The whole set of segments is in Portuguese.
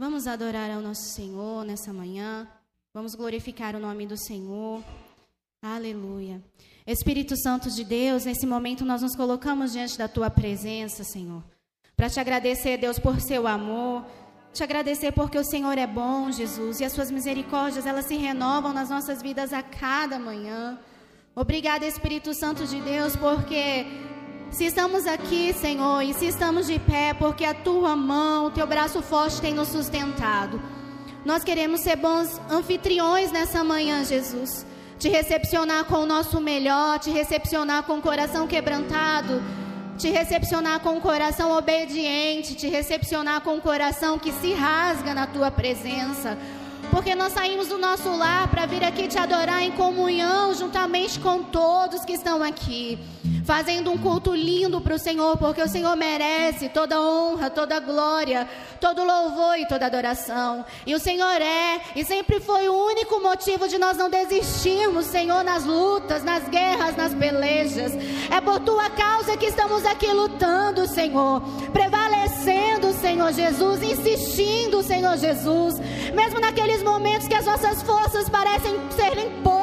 Vamos adorar ao nosso Senhor nessa manhã. Vamos glorificar o nome do Senhor. Aleluia. Espírito Santo de Deus, nesse momento nós nos colocamos diante da tua presença, Senhor, para te agradecer, Deus, por seu amor, te agradecer porque o Senhor é bom, Jesus, e as suas misericórdias, elas se renovam nas nossas vidas a cada manhã. Obrigada, Espírito Santo de Deus, porque se estamos aqui, Senhor, e se estamos de pé, porque a tua mão, o teu braço forte tem nos sustentado. Nós queremos ser bons anfitriões nessa manhã, Jesus. Te recepcionar com o nosso melhor, te recepcionar com o coração quebrantado, te recepcionar com o coração obediente, te recepcionar com o coração que se rasga na tua presença. Porque nós saímos do nosso lar para vir aqui te adorar em comunhão, juntamente com todos que estão aqui fazendo um culto lindo para o Senhor, porque o Senhor merece toda honra, toda glória, todo louvor e toda adoração. E o Senhor é e sempre foi o único motivo de nós não desistirmos, Senhor, nas lutas, nas guerras, nas pelejas. É por tua causa que estamos aqui lutando, Senhor, prevalecendo, Senhor Jesus, insistindo, Senhor Jesus, mesmo naqueles momentos que as nossas forças parecem serem poucas,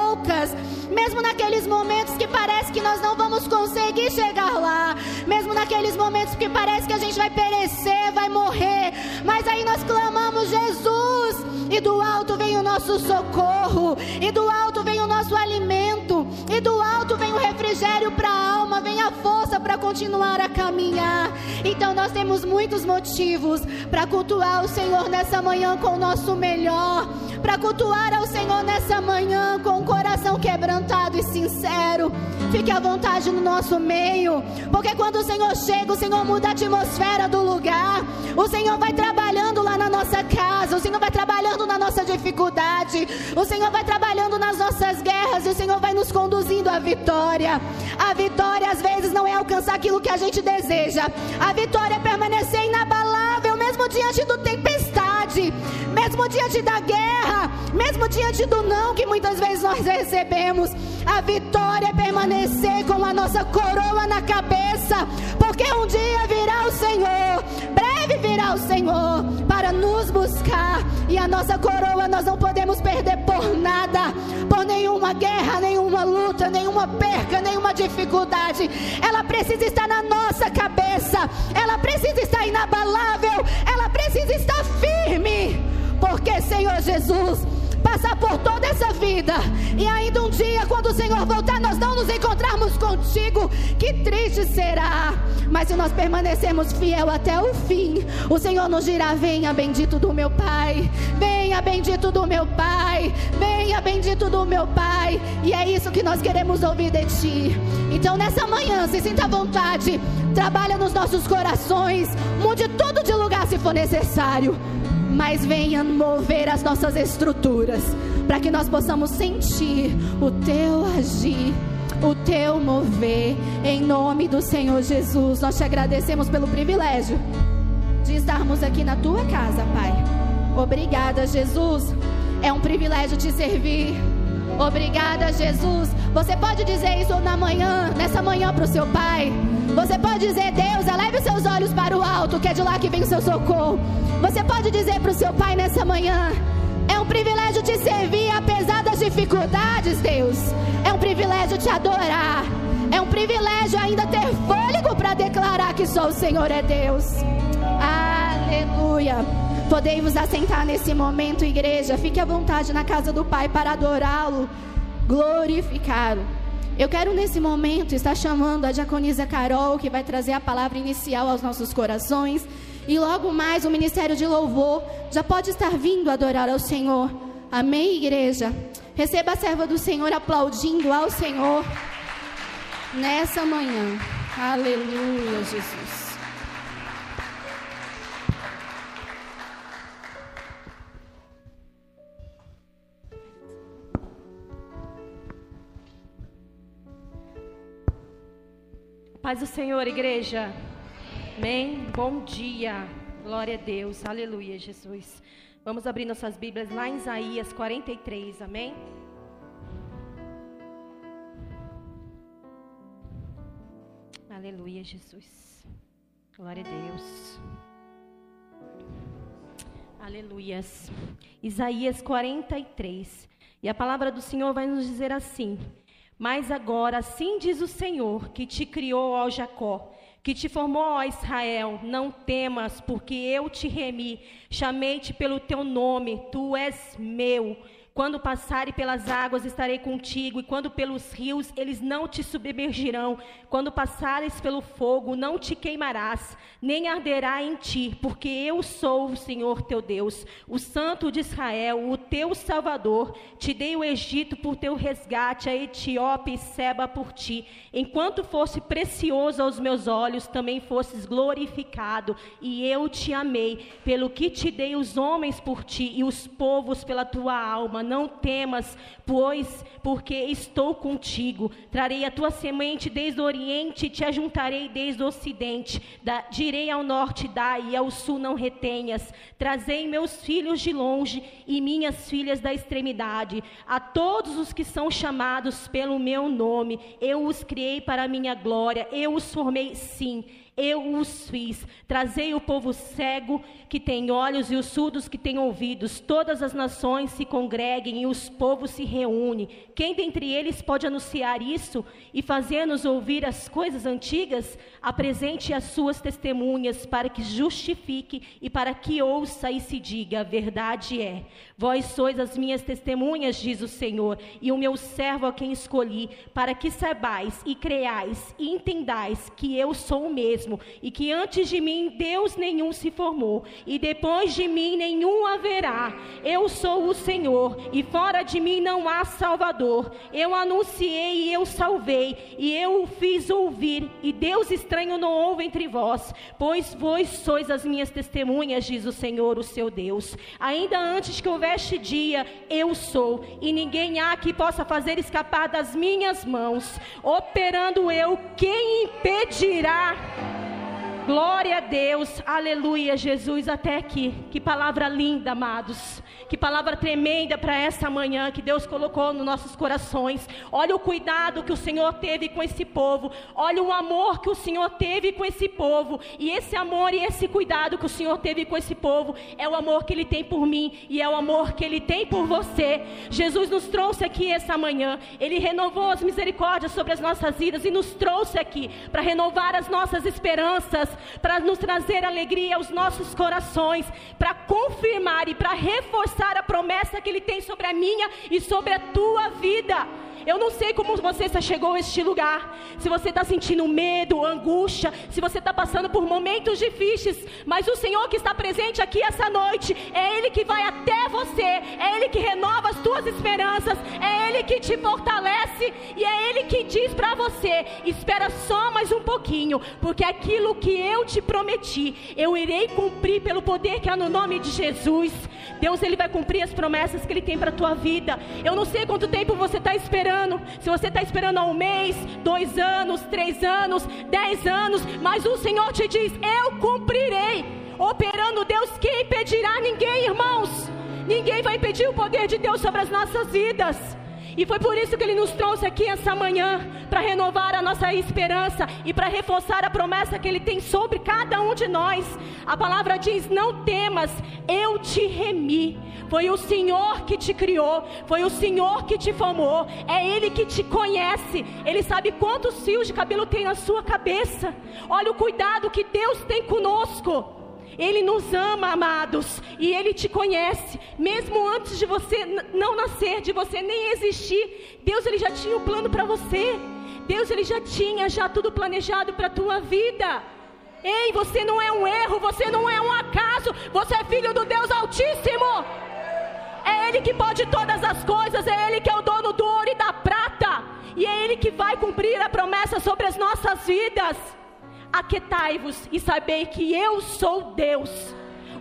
mesmo naqueles momentos que parece que nós não vamos conseguir chegar lá, mesmo naqueles momentos que parece que a gente vai perecer, vai morrer, mas aí nós clamamos Jesus, e do alto vem o nosso socorro, e do alto vem o nosso alimento, e do alto vem o refrigério para a alma, vem a força para continuar a caminhar. Então nós temos muitos motivos para cultuar o Senhor nessa manhã com o nosso melhor, para cultuar ao Senhor nessa manhã com o coração quebrantado e sincero. Fique à vontade no nosso meio. Porque quando o Senhor chega, o Senhor muda a atmosfera do lugar. O Senhor vai trabalhando lá na nossa casa. O Senhor vai trabalhando na nossa dificuldade. O Senhor vai trabalhando nas nossas guerras. E o Senhor vai nos conduzindo à vitória. A vitória às vezes não é alcançar aquilo que a gente deseja. A vitória é permanecer inabalável mesmo diante do tempestade, mesmo diante da guerra, mesmo diante do não que muitas vezes nós recebemos. A vitória é permanecer com a nossa coroa na cabeça, porque um dia virá o Senhor, breve virá o Senhor para nos buscar, e a nossa coroa nós não podemos perder por nada, por nenhuma guerra, nenhuma luta, nenhuma perca, nenhuma dificuldade. Ela precisa estar na nossa cabeça, ela precisa estar inabalável, ela precisa estar firme, porque Senhor Jesus passar por toda essa vida e ainda um dia, quando o Senhor voltar, nós não nos encontrarmos contigo, que triste será. Mas se nós permanecermos fiel até o fim, o Senhor nos dirá: Venha, bendito do meu Pai, venha, bendito do meu Pai, venha, bendito do meu Pai. E é isso que nós queremos ouvir de Ti. Então, nessa manhã, se sinta à vontade, trabalha nos nossos corações, mude tudo de lugar se for necessário mas venha mover as nossas estruturas, para que nós possamos sentir o teu agir, o teu mover, em nome do Senhor Jesus. Nós te agradecemos pelo privilégio de estarmos aqui na tua casa, Pai. Obrigada, Jesus. É um privilégio te servir. Obrigada, Jesus. Você pode dizer isso na manhã, nessa manhã para o seu pai. Você pode dizer, Deus, eleve seus olhos para o alto, que é de lá que vem o seu socorro. Você pode dizer para o seu pai nessa manhã: é um privilégio te servir apesar das dificuldades, Deus. É um privilégio te adorar. É um privilégio ainda ter fôlego para declarar que só o Senhor é Deus. Aleluia. Podemos assentar nesse momento, igreja. Fique à vontade na casa do Pai para adorá-lo, glorificá-lo. Eu quero nesse momento estar chamando a diaconisa Carol, que vai trazer a palavra inicial aos nossos corações. E logo mais o ministério de louvor já pode estar vindo adorar ao Senhor. Amém, igreja? Receba a serva do Senhor aplaudindo ao Senhor nessa manhã. Aleluia, Jesus. Paz do Senhor, igreja. Amém. Bom dia. Glória a Deus. Aleluia, Jesus. Vamos abrir nossas Bíblias lá em Isaías 43. Amém. Aleluia, Jesus. Glória a Deus. Aleluias. Isaías 43. E a palavra do Senhor vai nos dizer assim: Mas agora, assim diz o Senhor, que te criou, ó Jacó, que te formou, ó Israel, não temas, porque eu te remi, chamei-te pelo teu nome, tu és meu. Quando passare pelas águas, estarei contigo, e quando pelos rios, eles não te submergirão. Quando passares pelo fogo, não te queimarás, nem arderá em ti, porque eu sou o Senhor teu Deus, o Santo de Israel, o teu Salvador. Te dei o Egito por teu resgate, a Etiópia e Seba por ti. Enquanto fosse precioso aos meus olhos, também fosses glorificado, e eu te amei, pelo que te dei os homens por ti e os povos pela tua alma não temas, pois porque estou contigo. Trarei a tua semente desde o oriente e te ajuntarei desde o ocidente. Da, direi ao norte, dai, e ao sul não retenhas. Trazei meus filhos de longe e minhas filhas da extremidade. A todos os que são chamados pelo meu nome, eu os criei para a minha glória, eu os formei sim eu os fiz. Trazei o povo cego que tem olhos e os surdos que têm ouvidos. Todas as nações se congreguem e os povos se reúnem. Quem dentre eles pode anunciar isso e fazer-nos ouvir as coisas antigas? Apresente as suas testemunhas para que justifique e para que ouça e se diga: a verdade é. Vós sois as minhas testemunhas, diz o Senhor, e o meu servo a quem escolhi, para que saibais e creais e entendais que eu sou o mesmo, e que antes de mim Deus nenhum se formou, e depois de mim nenhum haverá. Eu sou o Senhor, e fora de mim não há Salvador. Eu anunciei e eu salvei, e eu o fiz ouvir, e Deus estranho não houve entre vós, pois vós sois as minhas testemunhas, diz o Senhor, o seu Deus. Ainda antes que houvesse este dia eu sou, e ninguém há que possa fazer escapar das minhas mãos. Operando eu, quem impedirá? Glória a Deus, aleluia, Jesus, até aqui. Que palavra linda, amados. Que palavra tremenda para essa manhã que Deus colocou nos nossos corações. Olha o cuidado que o Senhor teve com esse povo. Olha o amor que o Senhor teve com esse povo. E esse amor e esse cuidado que o Senhor teve com esse povo é o amor que Ele tem por mim e é o amor que Ele tem por você. Jesus nos trouxe aqui essa manhã. Ele renovou as misericórdias sobre as nossas vidas e nos trouxe aqui para renovar as nossas esperanças, para nos trazer alegria aos nossos corações, para confirmar e para reforçar a promessa que Ele tem sobre a minha e sobre a tua vida. Eu não sei como você chegou a este lugar. Se você está sentindo medo, angústia, se você está passando por momentos difíceis, mas o Senhor que está presente aqui essa noite, é Ele que vai até você, é Ele que renova as tuas esperanças, é Ele que te fortalece e é Ele que diz para você: espera só mais um pouquinho, porque aquilo que eu te prometi, eu irei cumprir pelo poder que há no nome de Jesus. Deus, Ele vai cumprir as promessas que Ele tem para a tua vida. Eu não sei quanto tempo você está esperando esperando, se você está esperando há um mês, dois anos, três anos, dez anos, mas o Senhor te diz: Eu cumprirei. Operando Deus, quem impedirá? Ninguém, irmãos. Ninguém vai impedir o poder de Deus sobre as nossas vidas. E foi por isso que Ele nos trouxe aqui essa manhã para renovar a nossa esperança e para reforçar a promessa que Ele tem sobre cada um de nós. A palavra diz: Não temas, eu te remi. Foi o Senhor que te criou, foi o Senhor que te formou, é Ele que te conhece, Ele sabe quantos fios de cabelo tem na sua cabeça. Olha o cuidado que Deus tem conosco. Ele nos ama, amados, e Ele te conhece, mesmo antes de você não nascer, de você nem existir. Deus ele já tinha o um plano para você. Deus ele já tinha já tudo planejado para tua vida. Ei, você não é um erro, você não é um acaso, você é filho do Deus Altíssimo. É Ele que pode todas as coisas, é Ele que é o dono do ouro e da prata, e é Ele que vai cumprir a promessa sobre as nossas vidas. Aquetai-vos e sabei que eu sou Deus.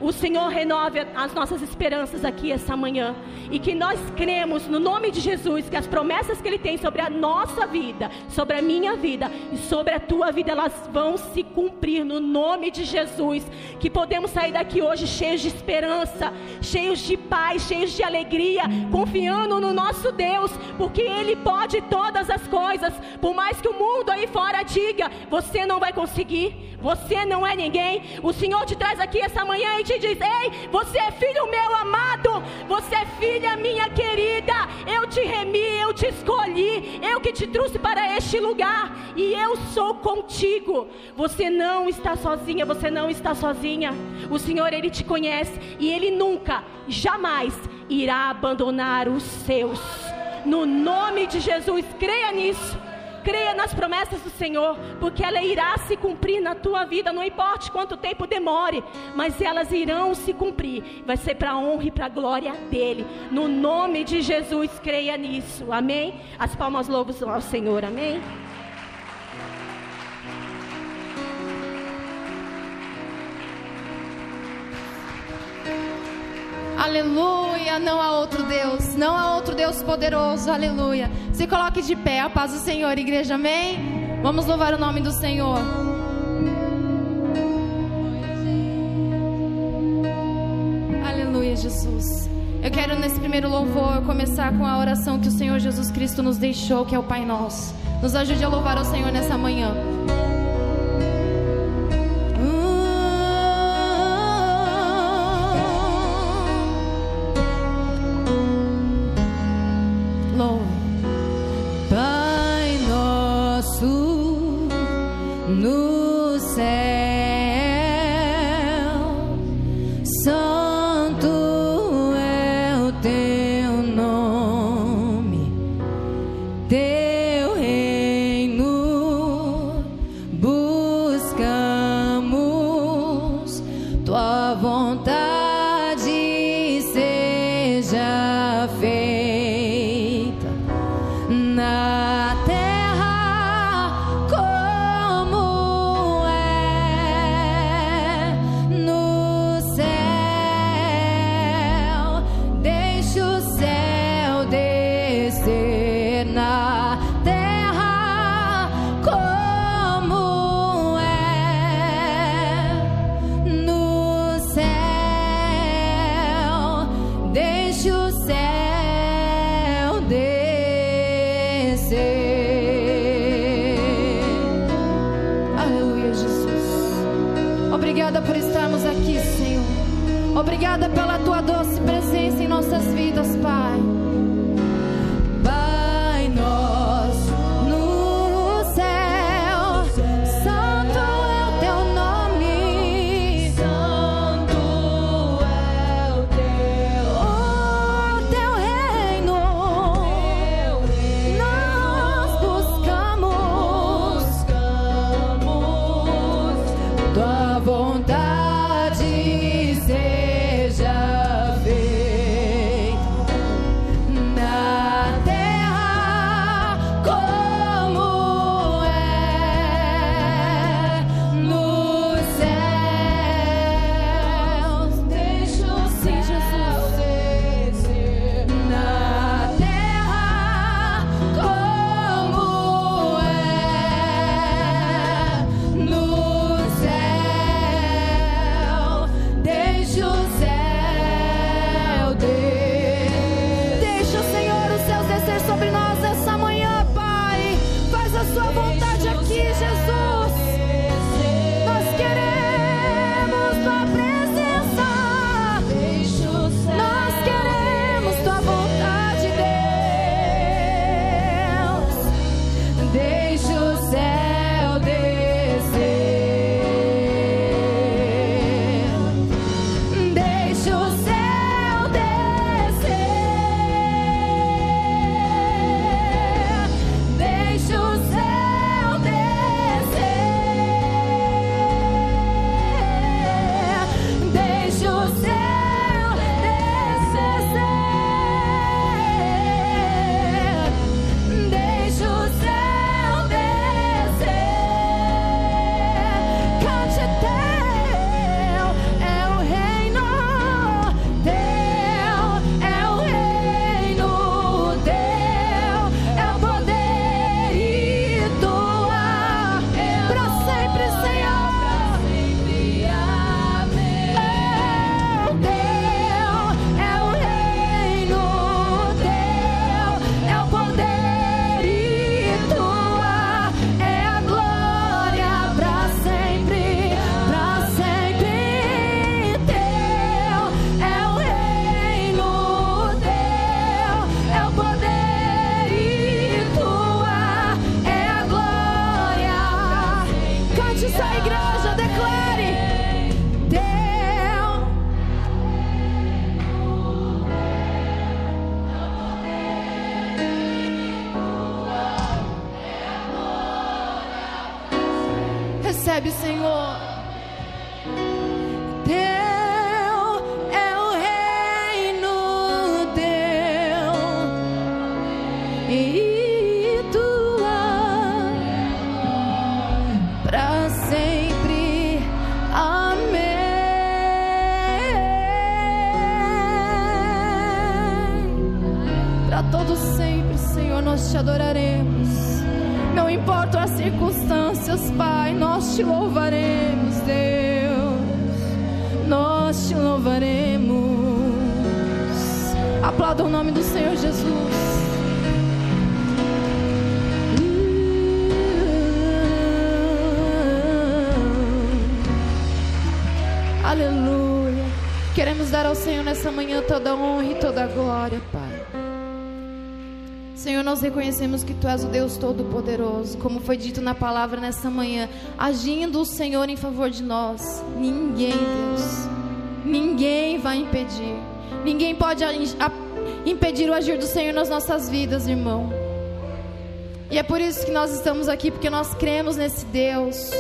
O Senhor renove as nossas esperanças aqui essa manhã. E que nós cremos no nome de Jesus que as promessas que Ele tem sobre a nossa vida, sobre a minha vida e sobre a tua vida, elas vão se cumprir no nome de Jesus. Que podemos sair daqui hoje cheios de esperança, cheios de paz, cheios de alegria, confiando no nosso Deus, porque Ele pode todas as coisas. Por mais que o mundo aí fora diga, você não vai conseguir, você não é ninguém. O Senhor te traz aqui essa manhã e te diz: Ei, você é filho meu amado, você é filha minha querida. Eu te remi, eu te escolhi, eu que te trouxe para este lugar e eu sou contigo. Você não está sozinha, você não está sozinha. O Senhor, Ele te conhece e Ele nunca, jamais irá abandonar os seus. No nome de Jesus, creia nisso. Creia nas promessas do Senhor, porque ela irá se cumprir na tua vida, não importa quanto tempo demore, mas elas irão se cumprir. Vai ser para a honra e para a glória dele. No nome de Jesus, creia nisso. Amém? As palmas louvos ao Senhor. Amém? Aleluia, não há outro Deus, não há outro Deus poderoso, aleluia. Se coloque de pé, a paz do Senhor, igreja, amém? Vamos louvar o nome do Senhor. Aleluia, Jesus. Eu quero nesse primeiro louvor começar com a oração que o Senhor Jesus Cristo nos deixou, que é o Pai Nosso. Nos ajude a louvar o Senhor nessa manhã. Nós reconhecemos que Tu és o Deus Todo-Poderoso, como foi dito na palavra nessa manhã, agindo o Senhor em favor de nós. Ninguém, Deus, ninguém vai impedir, ninguém pode impedir o agir do Senhor nas nossas vidas, irmão. E é por isso que nós estamos aqui, porque nós cremos nesse Deus,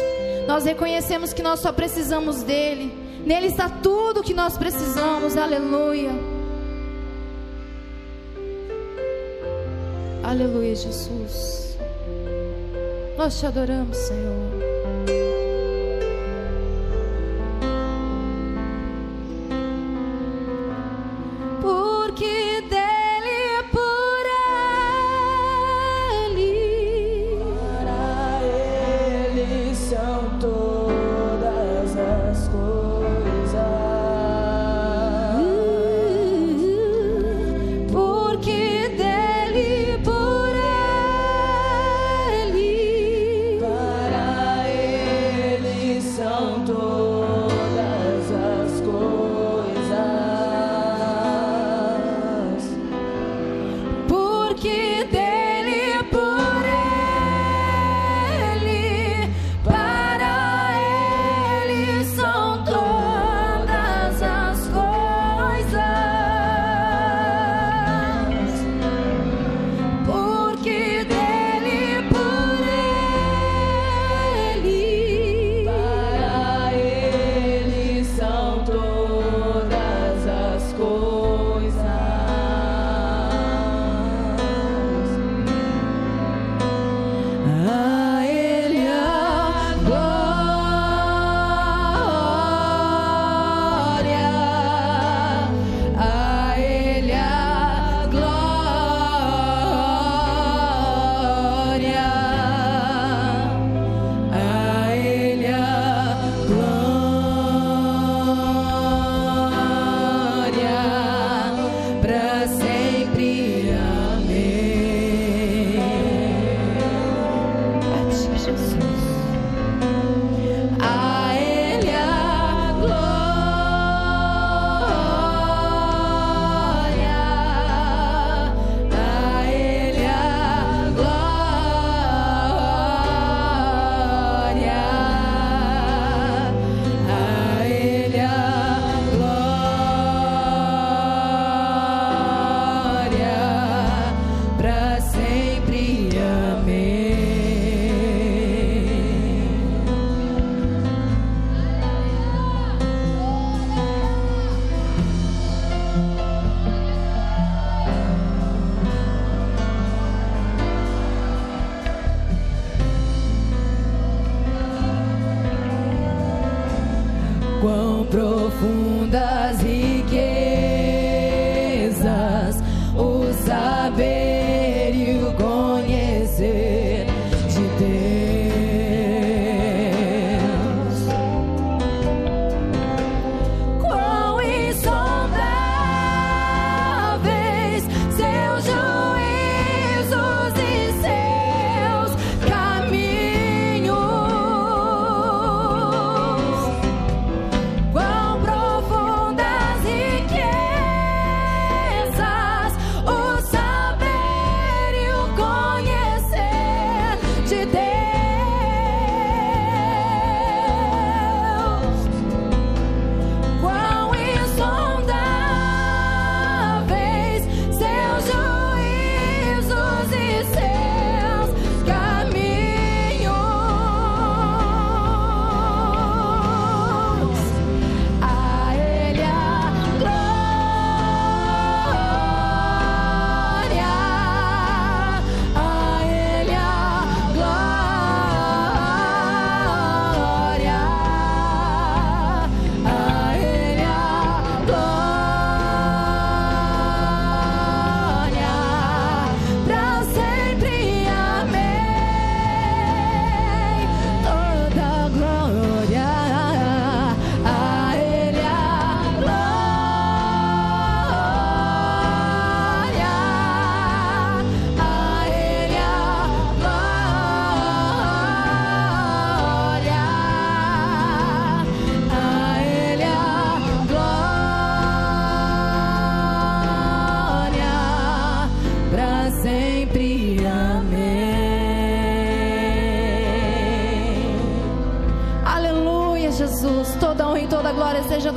nós reconhecemos que nós só precisamos dEle, nele está tudo o que nós precisamos, aleluia. Aleluia, Jesus. Nós te adoramos, Senhor.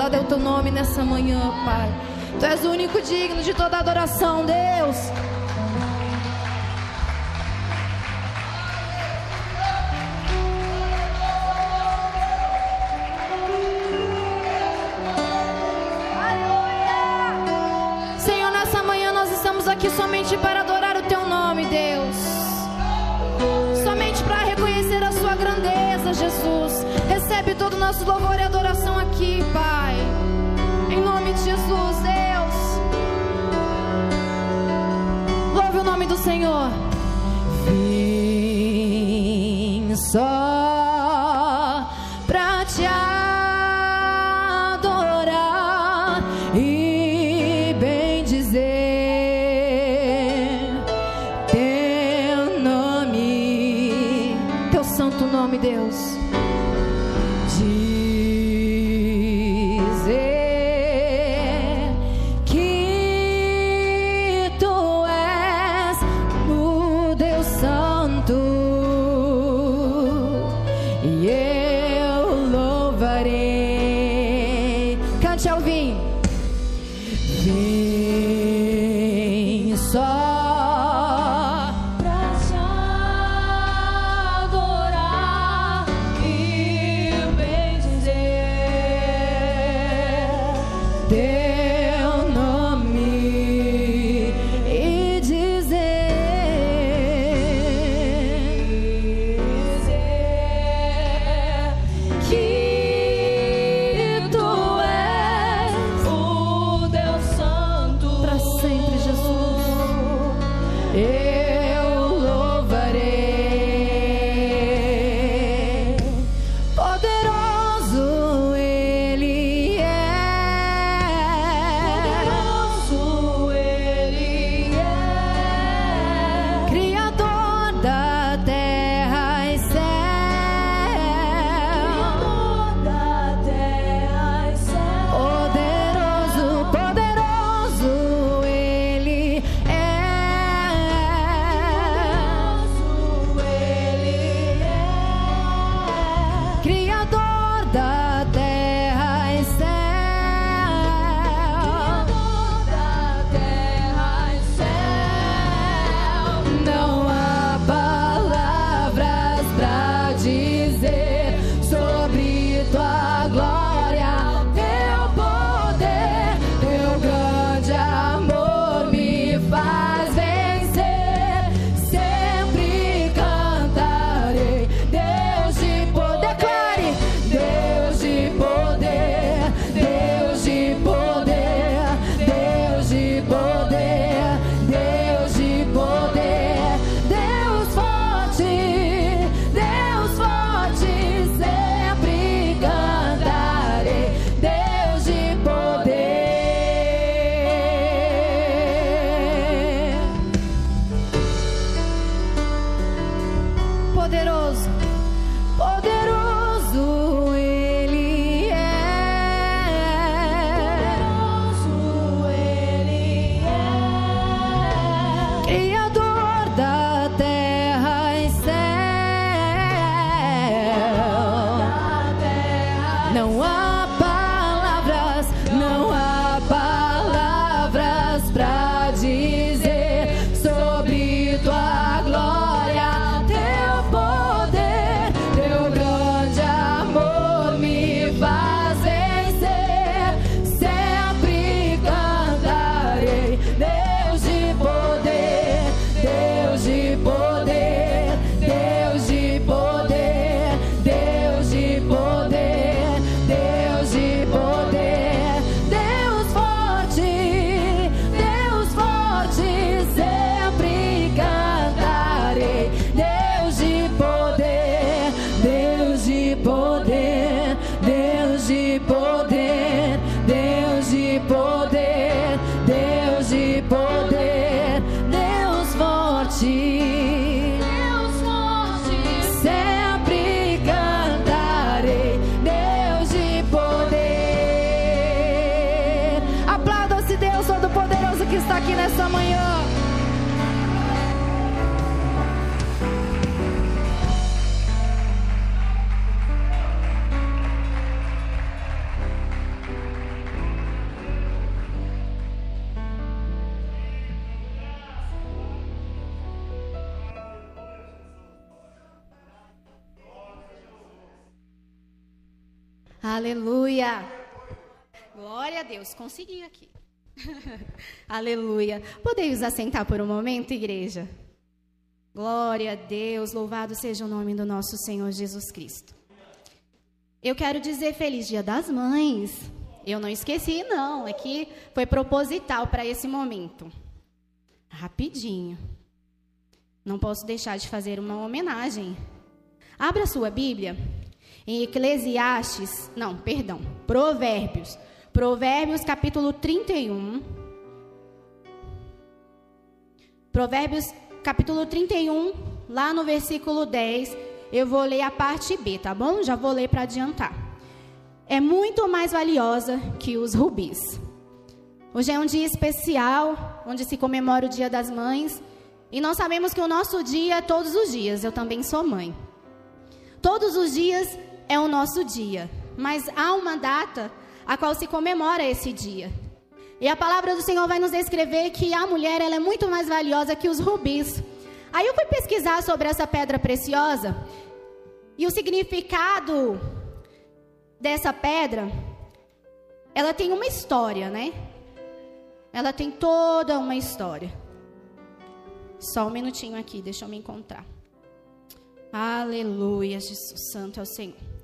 Exaltado é o teu nome nessa manhã, Pai. Tu és o único digno de toda adoração, Deus. Deus. Aleluia. Glória a Deus, consegui aqui. Aleluia. Podeis assentar por um momento, igreja? Glória a Deus, louvado seja o nome do nosso Senhor Jesus Cristo. Eu quero dizer feliz Dia das Mães. Eu não esqueci, não, é que foi proposital para esse momento. Rapidinho. Não posso deixar de fazer uma homenagem. Abra sua Bíblia em Eclesiastes, não, perdão, Provérbios. Provérbios capítulo 31. Provérbios capítulo 31, lá no versículo 10. Eu vou ler a parte B, tá bom? Já vou ler para adiantar. É muito mais valiosa que os rubis. Hoje é um dia especial, onde se comemora o Dia das Mães. E nós sabemos que o nosso dia é todos os dias. Eu também sou mãe. Todos os dias é o nosso dia, mas há uma data a qual se comemora esse dia. E a palavra do Senhor vai nos descrever que a mulher ela é muito mais valiosa que os rubis. Aí eu fui pesquisar sobre essa pedra preciosa e o significado dessa pedra. Ela tem uma história, né? Ela tem toda uma história. Só um minutinho aqui, deixa eu me encontrar. Aleluia, Jesus Santo é o Senhor.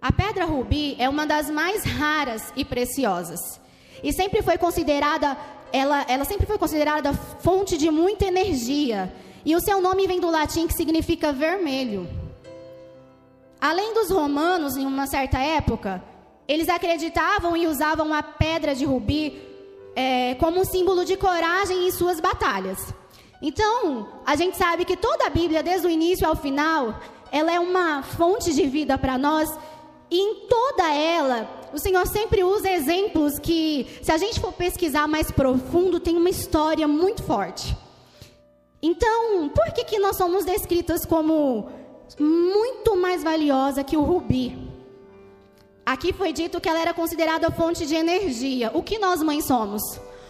A pedra rubi é uma das mais raras e preciosas. E sempre foi considerada, ela, ela sempre foi considerada fonte de muita energia. E o seu nome vem do latim que significa vermelho. Além dos romanos, em uma certa época, eles acreditavam e usavam a pedra de rubi é, como um símbolo de coragem em suas batalhas. Então, a gente sabe que toda a Bíblia, desde o início ao final, ela é uma fonte de vida para nós e em toda ela, o Senhor sempre usa exemplos que, se a gente for pesquisar mais profundo, tem uma história muito forte. Então, por que, que nós somos descritas como muito mais valiosa que o rubi? Aqui foi dito que ela era considerada fonte de energia. O que nós mães somos?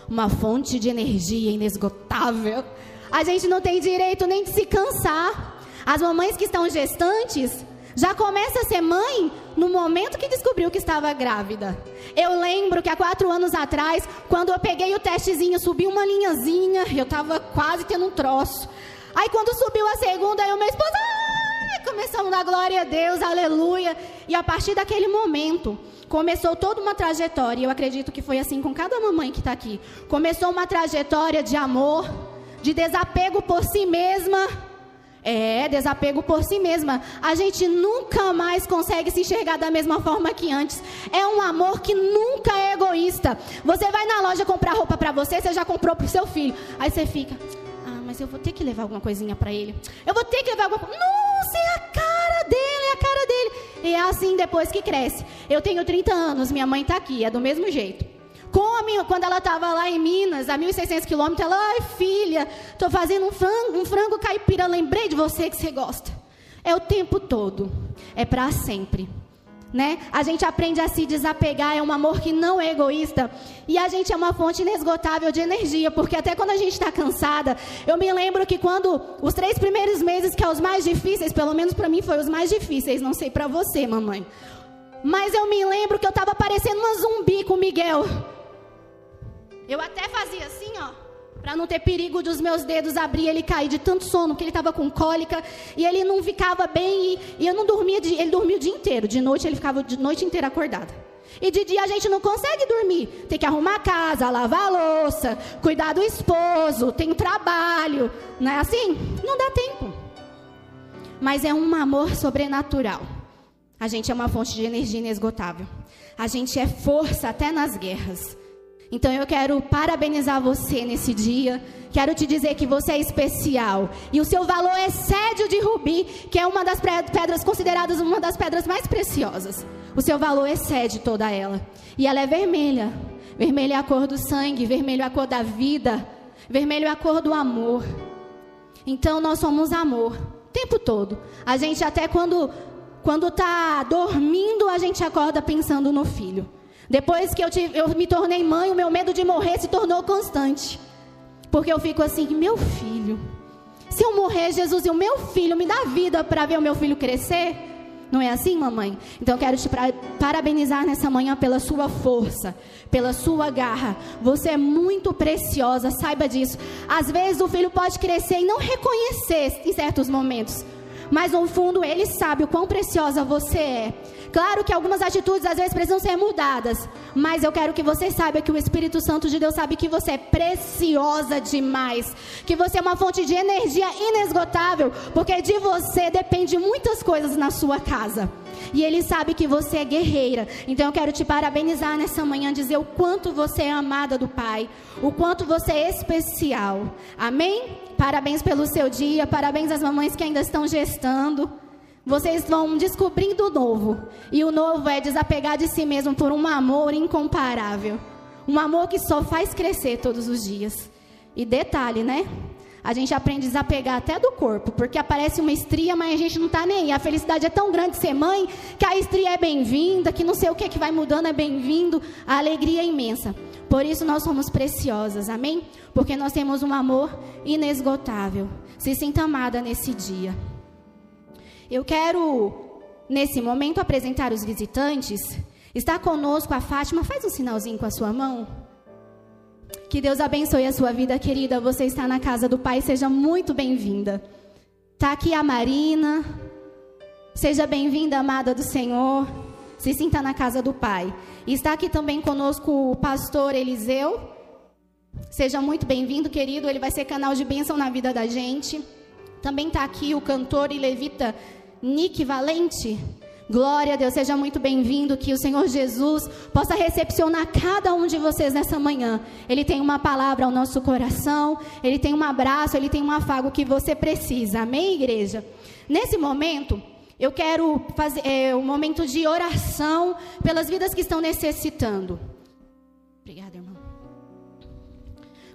Uma fonte de energia inesgotável. A gente não tem direito nem de se cansar. As mamães que estão gestantes, já começa a ser mãe no momento que descobriu que estava grávida. Eu lembro que há quatro anos atrás, quando eu peguei o testezinho, subi uma linhazinha, eu estava quase tendo um troço. Aí quando subiu a segunda, eu, esposa, ah! começamos a dar glória a Deus, aleluia. E a partir daquele momento, começou toda uma trajetória, eu acredito que foi assim com cada mamãe que está aqui. Começou uma trajetória de amor, de desapego por si mesma é, desapego por si mesma. A gente nunca mais consegue se enxergar da mesma forma que antes. É um amor que nunca é egoísta. Você vai na loja comprar roupa para você, você já comprou pro seu filho. Aí você fica, ah, mas eu vou ter que levar alguma coisinha para ele. Eu vou ter que levar alguma coisa. Nossa, é a cara dele, é a cara dele. E é assim depois que cresce. Eu tenho 30 anos, minha mãe tá aqui, é do mesmo jeito. Come, quando ela estava lá em Minas, a 1.600 quilômetros, ela, ai filha, estou fazendo um frango, um frango caipira, lembrei de você que você gosta. É o tempo todo, é para sempre. Né? A gente aprende a se desapegar, é um amor que não é egoísta. E a gente é uma fonte inesgotável de energia, porque até quando a gente está cansada, eu me lembro que quando os três primeiros meses, que é os mais difíceis, pelo menos para mim foi os mais difíceis, não sei para você, mamãe. Mas eu me lembro que eu estava parecendo uma zumbi com o Miguel. Eu até fazia assim, ó, para não ter perigo dos meus dedos abrir e ele cair de tanto sono, que ele estava com cólica e ele não ficava bem e, e eu não dormia, de, ele dormia o dia inteiro. De noite ele ficava de noite inteira acordado. E de dia a gente não consegue dormir. Tem que arrumar a casa, lavar a louça, cuidar do esposo, tem trabalho. Não é assim? Não dá tempo. Mas é um amor sobrenatural. A gente é uma fonte de energia inesgotável. A gente é força até nas guerras. Então eu quero parabenizar você nesse dia. Quero te dizer que você é especial. E o seu valor excede o de rubi, que é uma das pedras consideradas uma das pedras mais preciosas. O seu valor excede toda ela. E ela é vermelha. Vermelho é a cor do sangue, vermelho é a cor da vida, vermelho é a cor do amor. Então nós somos amor o tempo todo. A gente até quando quando tá dormindo, a gente acorda pensando no filho. Depois que eu, tive, eu me tornei mãe, o meu medo de morrer se tornou constante. Porque eu fico assim, meu filho, se eu morrer, Jesus, e o meu filho me dá vida para ver o meu filho crescer, Não é assim, mamãe? Então eu quero te parabenizar nessa manhã pela sua força, pela sua garra. Você é muito preciosa, saiba disso. Às vezes o filho pode crescer e não reconhecer em certos momentos, mas no fundo ele sabe o quão preciosa você é. Claro que algumas atitudes às vezes precisam ser mudadas, mas eu quero que você saiba que o Espírito Santo de Deus sabe que você é preciosa demais, que você é uma fonte de energia inesgotável, porque de você depende muitas coisas na sua casa. E ele sabe que você é guerreira. Então eu quero te parabenizar nessa manhã, dizer o quanto você é amada do Pai, o quanto você é especial. Amém? Parabéns pelo seu dia, parabéns às mamães que ainda estão gestando vocês vão descobrindo o novo. E o novo é desapegar de si mesmo por um amor incomparável. Um amor que só faz crescer todos os dias. E detalhe, né? A gente aprende a desapegar até do corpo, porque aparece uma estria, mas a gente não está nem. A felicidade é tão grande de ser mãe que a estria é bem-vinda, que não sei o que, que vai mudando é bem-vindo. A alegria é imensa. Por isso nós somos preciosas, amém? Porque nós temos um amor inesgotável. Se sinta amada nesse dia. Eu quero, nesse momento, apresentar os visitantes. Está conosco a Fátima. Faz um sinalzinho com a sua mão. Que Deus abençoe a sua vida, querida. Você está na casa do Pai. Seja muito bem-vinda. Está aqui a Marina. Seja bem-vinda, amada do Senhor. Se sinta na casa do Pai. Está aqui também conosco o pastor Eliseu. Seja muito bem-vindo, querido. Ele vai ser canal de bênção na vida da gente. Também está aqui o cantor e levita Nick Valente. Glória a Deus, seja muito bem-vindo. Que o Senhor Jesus possa recepcionar cada um de vocês nessa manhã. Ele tem uma palavra ao nosso coração, ele tem um abraço, ele tem um afago que você precisa. Amém, igreja? Nesse momento, eu quero fazer é, um momento de oração pelas vidas que estão necessitando. Obrigada, irmão.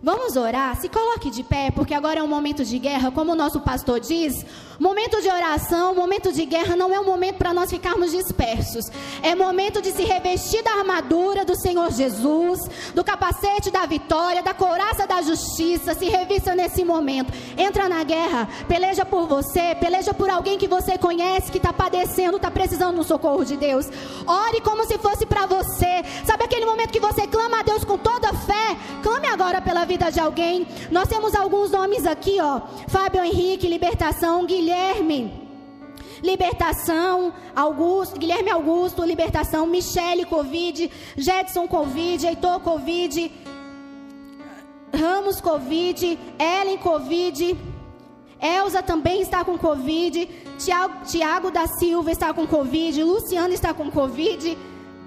Vamos orar? Se coloque de pé, porque agora é um momento de guerra, como o nosso pastor diz. Momento de oração, momento de guerra não é um momento para nós ficarmos dispersos. É momento de se revestir da armadura do Senhor Jesus, do capacete da vitória, da couraça da justiça. Se revista nesse momento. Entra na guerra, peleja por você, peleja por alguém que você conhece, que está padecendo, está precisando do socorro de Deus. Ore como se fosse para você. Sabe aquele momento que você clama a Deus com toda fé? Clame agora pela vida de alguém. Nós temos alguns nomes aqui, ó. Fábio Henrique, Libertação, Guilherme. Libertação, Augusto, Guilherme Augusto, libertação, Michele Covid, Jetson Covid, Heitor Covid, Ramos Covid, Ellen Covid, Elza também está com Covid, Tiago, Tiago da Silva está com Covid, Luciano está com Covid.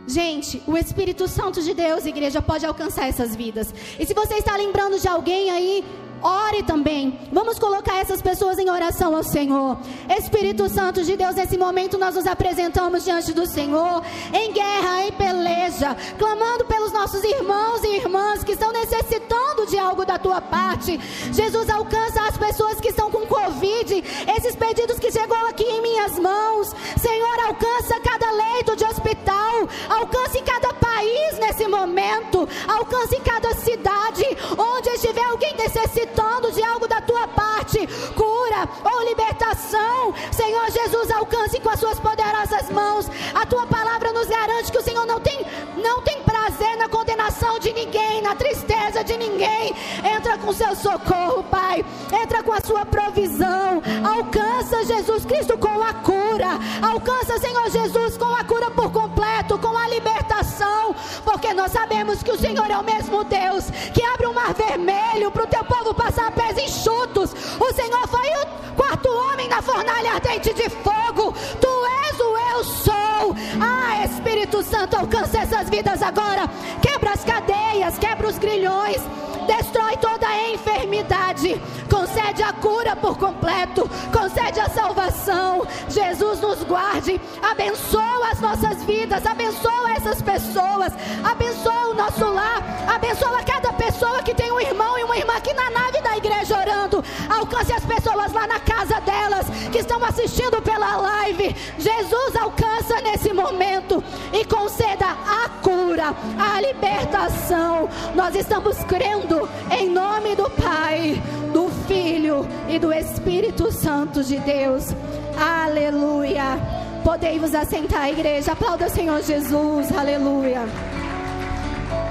Gente, o Espírito Santo de Deus, igreja, pode alcançar essas vidas. E se você está lembrando de alguém aí Ore também. Vamos colocar essas pessoas em oração ao Senhor. Espírito Santo de Deus, nesse momento nós nos apresentamos diante do Senhor, em guerra, em peleja, clamando pelos nossos irmãos e irmãs que estão necessitando de algo da tua parte. Jesus, alcança as pessoas que estão com Covid, esses pedidos que chegou aqui em minhas mãos. Senhor, alcança cada leito de hospital, alcance cada país nesse momento, alcance cada cidade, onde estiver alguém necessitando necessitando de algo da tua parte, cura ou libertação, Senhor Jesus, alcance com as suas poderosas mãos. A tua palavra nos garante que o Senhor não tem, não tem prazer na condenação de ninguém, na tristeza de ninguém. Entra com seu socorro, Pai. Entra com a sua provisão. Alcança Jesus Cristo com a cura. Alcança, Senhor Jesus, com a cura por completo, com a libertação, porque nós sabemos que o Senhor é o mesmo Deus que abre o mar vermelho para o teu povo passar pés enxutos. O Senhor foi o quarto homem na fornalha ardente de fogo. Tu és o eu sou. Ah, Espírito Santo, alcança essas vidas agora. Quebra as cadeias, quebra os grilhões destrói toda a enfermidade, concede a cura por completo, concede a salvação. Jesus nos guarde, abençoa as nossas vidas, abençoa essas pessoas, abençoa o nosso lar, abençoa cada pessoa que tem um irmão e uma irmã aqui na nave da igreja orando. Alcance as pessoas lá na casa delas que estão assistindo pela live. Jesus alcança nesse momento e conceda a cura, a libertação. Nós estamos crendo em nome do Pai, do Filho e do Espírito Santo de Deus. Aleluia. Podei vos assentar, igreja. Aplauda o Senhor Jesus. Aleluia.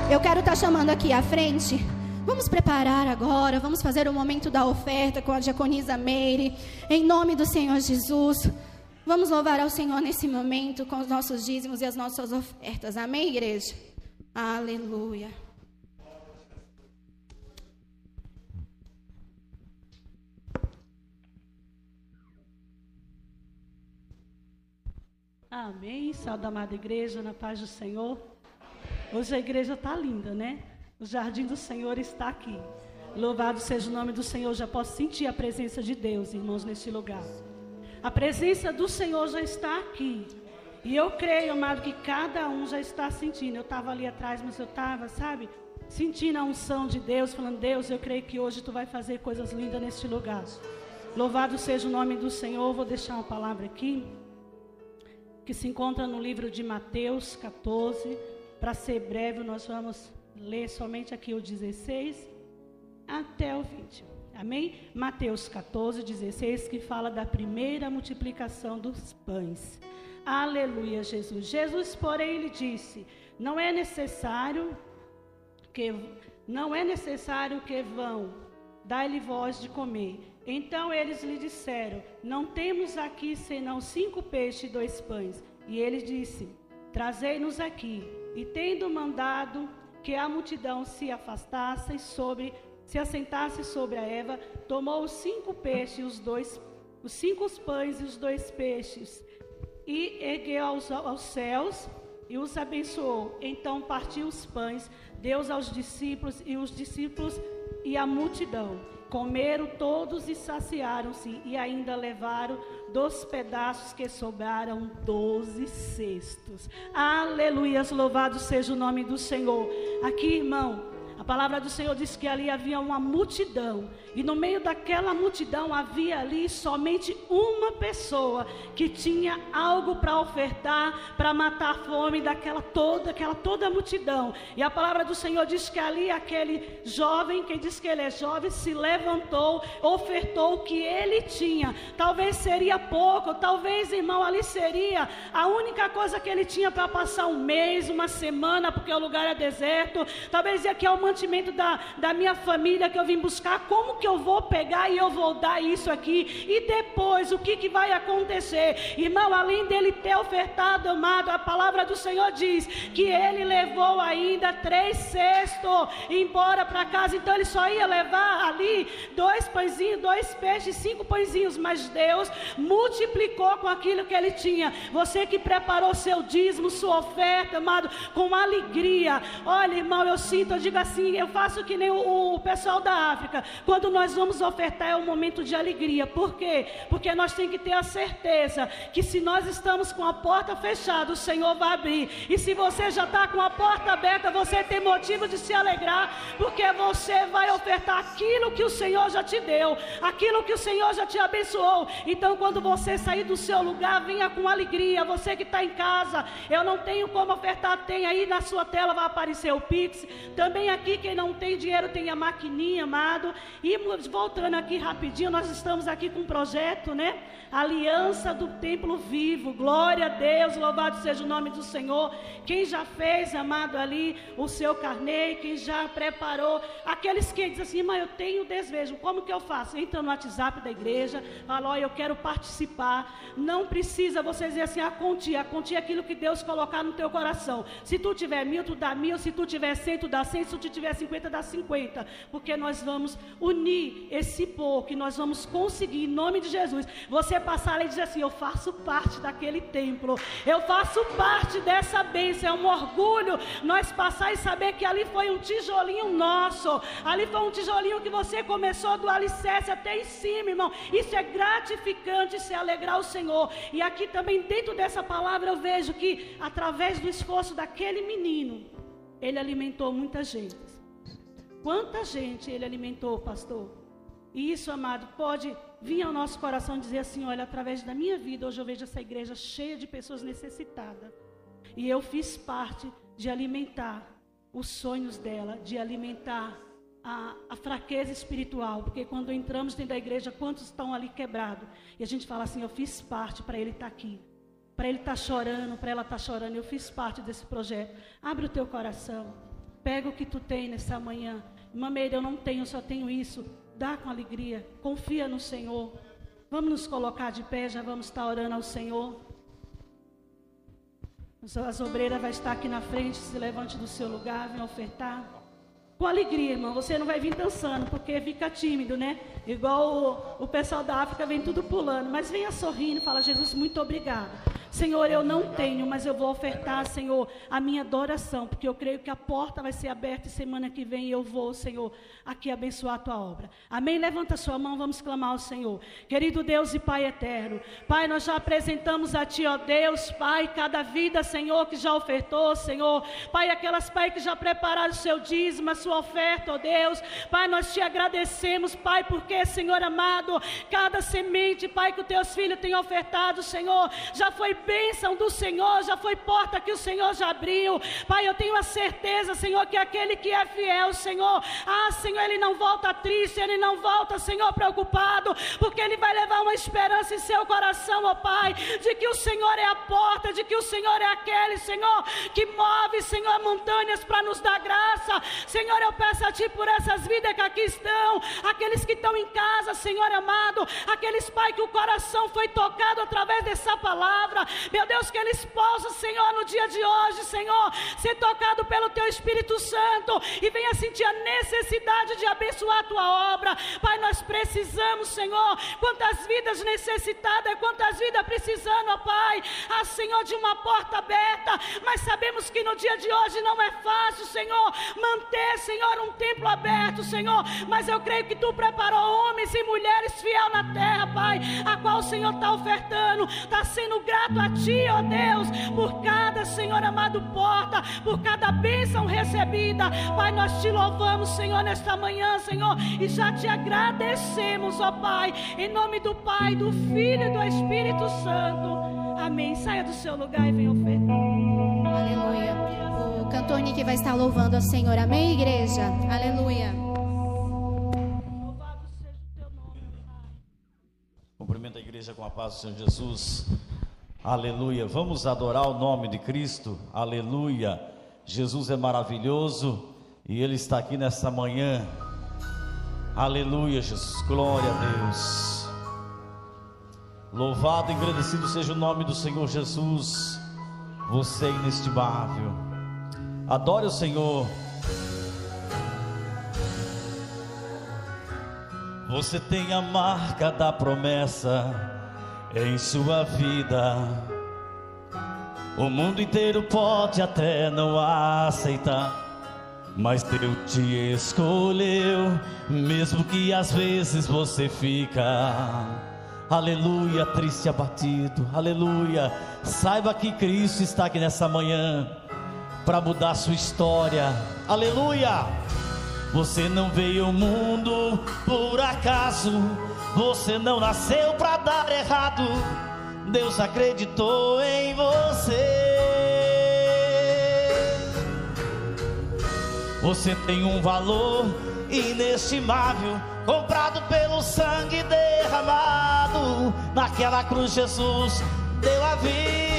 Eu quero estar chamando aqui à frente. Vamos preparar agora, vamos fazer o momento da oferta com a diaconisa Meire, em nome do Senhor Jesus. Vamos louvar ao Senhor nesse momento com os nossos dízimos e as nossas ofertas. Amém, igreja? Aleluia. Amém. Salve amada igreja, na paz do Senhor. Hoje a igreja está linda, né? O jardim do Senhor está aqui. Louvado seja o nome do Senhor. Já posso sentir a presença de Deus, irmãos, neste lugar. A presença do Senhor já está aqui. E eu creio, amado, que cada um já está sentindo. Eu estava ali atrás, mas eu estava, sabe, sentindo a unção de Deus, falando: Deus, eu creio que hoje tu vai fazer coisas lindas neste lugar. Louvado seja o nome do Senhor. Vou deixar uma palavra aqui que se encontra no livro de Mateus 14. Para ser breve, nós vamos ler somente aqui o 16 até o 20. Amém? Mateus 14, 16, que fala da primeira multiplicação dos pães. Aleluia, Jesus. Jesus, porém, lhe disse: Não é necessário que não é necessário que vão, dai-lhe voz de comer. Então eles lhe disseram: Não temos aqui senão cinco peixes e dois pães. E ele disse: Trazei-nos aqui. E tendo mandado que a multidão se afastasse sobre se assentasse sobre a Eva, tomou os cinco peixes, os dois, os cinco pães e os dois peixes, e ergueu aos, aos céus e os abençoou. Então partiu os pães, deu aos discípulos e os discípulos e a multidão. Comeram todos e saciaram-se, e ainda levaram dos pedaços que sobraram doze cestos. Aleluias, louvado seja o nome do Senhor. Aqui, irmão, a palavra do Senhor diz que ali havia uma multidão, e no meio daquela multidão havia ali somente uma pessoa que tinha algo para ofertar, para matar a fome daquela toda, aquela toda multidão. E a palavra do Senhor diz que ali aquele jovem, quem diz que ele é jovem, se levantou, ofertou o que ele tinha. Talvez seria pouco, talvez, irmão, ali seria a única coisa que ele tinha para passar um mês, uma semana, porque o lugar é deserto. Talvez aqui é uma mantimento da, da minha família que eu vim buscar, como que eu vou pegar e eu vou dar isso aqui? E depois, o que, que vai acontecer? Irmão, além dele ter ofertado, amado, a palavra do Senhor diz que ele levou ainda três cestos embora para casa, então ele só ia levar ali dois pãezinhos, dois peixes, cinco pãezinhos, mas Deus multiplicou com aquilo que ele tinha. Você que preparou seu dízimo, sua oferta, amado, com alegria. Olha, irmão, eu sinto, eu digo assim, assim, eu faço que nem o, o, pessoal da África. Quando nós vamos ofertar é um momento de alegria. Por quê? Porque nós temos que ter a certeza que se nós estamos com a porta fechada, o Senhor vai abrir. E se você já está com a porta aberta, você tem motivo de se alegrar, porque você vai ofertar aquilo que o Senhor já te deu, aquilo que o Senhor já te abençoou. Então, quando você sair do seu lugar, venha com alegria. Você que está em casa, eu não tenho como ofertar, tem aí na sua tela, vai aparecer o Pix. Também aqui quem não tem dinheiro tem a maquininha, amado. E voltando aqui rapidinho, nós estamos aqui com um projeto, né? Aliança do Templo Vivo. Glória a Deus, louvado seja o nome do Senhor. Quem já fez, amado, ali o seu carneiro, quem já preparou. Aqueles que dizem assim, mas eu tenho desejo, como que eu faço? Entra no WhatsApp da igreja, fala, olha, eu quero participar. Não precisa você dizer assim, a quantia. A quantia é aquilo que Deus colocar no teu coração. Se tu tiver mil, tu dá mil. Se tu tiver cem, tu dá cem. Se tu tiver 50, dá 50. Porque nós vamos unir esse povo, que nós vamos conseguir, em nome de Jesus. Você passar ali e dizer assim: Eu faço parte daquele templo, eu faço parte dessa bênção. É um orgulho nós passar e saber que ali foi um tijolinho nosso, ali foi um tijolinho que você começou do alicerce até em cima, irmão. Isso é gratificante, é alegrar o Senhor. E aqui também, dentro dessa palavra, eu vejo que através do esforço daquele menino, ele alimentou muita gente. Quanta gente ele alimentou, pastor? E isso, amado, pode vir ao nosso coração dizer assim: olha, através da minha vida, hoje eu vejo essa igreja cheia de pessoas necessitadas. E eu fiz parte de alimentar os sonhos dela, de alimentar a, a, fraqueza espiritual, porque quando entramos dentro da igreja, quantos estão ali quebrados? E a gente fala assim: eu fiz parte para ele estar aqui. para ele estar tá chorando, para ela estar tá chorando. Eu fiz parte desse projeto. Abre o teu coração. Pega o que tu tem nessa manhã. Mameira, eu não tenho, só tenho isso. Dá com alegria. Confia no Senhor. Vamos nos colocar de pé, já vamos estar orando ao Senhor. As obreiras vai estar aqui na frente, se levante do seu lugar, vem ofertar. Com alegria, irmão. Você não vai vir dançando, porque fica tímido, né? Igual o, o pessoal da África vem tudo pulando. Mas venha sorrindo, fala, Jesus, muito obrigado. Senhor, eu não tenho, mas eu vou ofertar, Senhor, a minha adoração, porque eu creio que a porta vai ser aberta e semana que vem eu vou, Senhor, aqui abençoar a tua obra. Amém? Levanta sua mão, vamos clamar ao Senhor. Querido Deus e Pai eterno, Pai, nós já apresentamos a Ti, ó Deus, Pai, cada vida, Senhor, que já ofertou, Senhor. Pai, aquelas, Pai, que já prepararam o seu dízimo, a sua oferta, ó Deus. Pai, nós te agradecemos, Pai, porque, Senhor amado, cada semente, Pai, que os teus filhos têm ofertado, Senhor, já foi bênção do Senhor, já foi porta que o Senhor já abriu. Pai, eu tenho a certeza, Senhor, que aquele que é fiel, Senhor, ah, Senhor, ele não volta triste, ele não volta, Senhor, preocupado, porque ele vai levar uma esperança em seu coração, ó Pai, de que o Senhor é a porta, de que o Senhor é aquele, Senhor, que move, Senhor, montanhas para nos dar graça. Senhor, eu peço a Ti por essas vidas que aqui estão, aqueles que estão em casa, Senhor amado, aqueles, Pai, que o coração foi tocado através dessa palavra. Meu Deus, que eles possam, Senhor, no dia de hoje, Senhor, ser tocado pelo Teu Espírito Santo e venha sentir a necessidade de abençoar a Tua obra. Pai, nós precisamos, Senhor, quantas vidas necessitadas, quantas vidas precisando, ó Pai, ah, Senhor, de uma porta aberta, mas sabemos que no dia de hoje não é fácil, Senhor, manter, Senhor, um templo aberto, Senhor, mas eu creio que Tu preparou homens e mulheres fiel na terra, Pai, a qual o Senhor está ofertando, está sendo grato a Ti, ó Deus, por cada, Senhor amado, porta, por cada bênção recebida. Pai, nós te louvamos, Senhor, nesta manhã, Senhor, e já te agradecemos, ó Pai, em nome do Pai, do Filho e do Espírito Santo. Amém. Saia do seu lugar e venha ofertar. Aleluia. O cantor Nick vai estar louvando ao Senhor. Amém, igreja? Aleluia. Cumprimento a igreja com a paz do Senhor Jesus. Aleluia. Vamos adorar o nome de Cristo. Aleluia. Jesus é maravilhoso e Ele está aqui nessa manhã. Aleluia, Jesus. Glória a Deus. Louvado e agradecido seja o nome do Senhor Jesus. Você é inestimável. Adore o Senhor. Você tem a marca da promessa em sua vida. O mundo inteiro pode até não aceitar, mas Deus te escolheu, mesmo que às vezes você fica. Aleluia, triste abatido, aleluia. Saiba que Cristo está aqui nessa manhã para mudar sua história. Aleluia. Você não veio ao mundo por acaso você não nasceu para dar errado. Deus acreditou em você. Você tem um valor inestimável, comprado pelo sangue derramado. Naquela cruz, Jesus deu a vida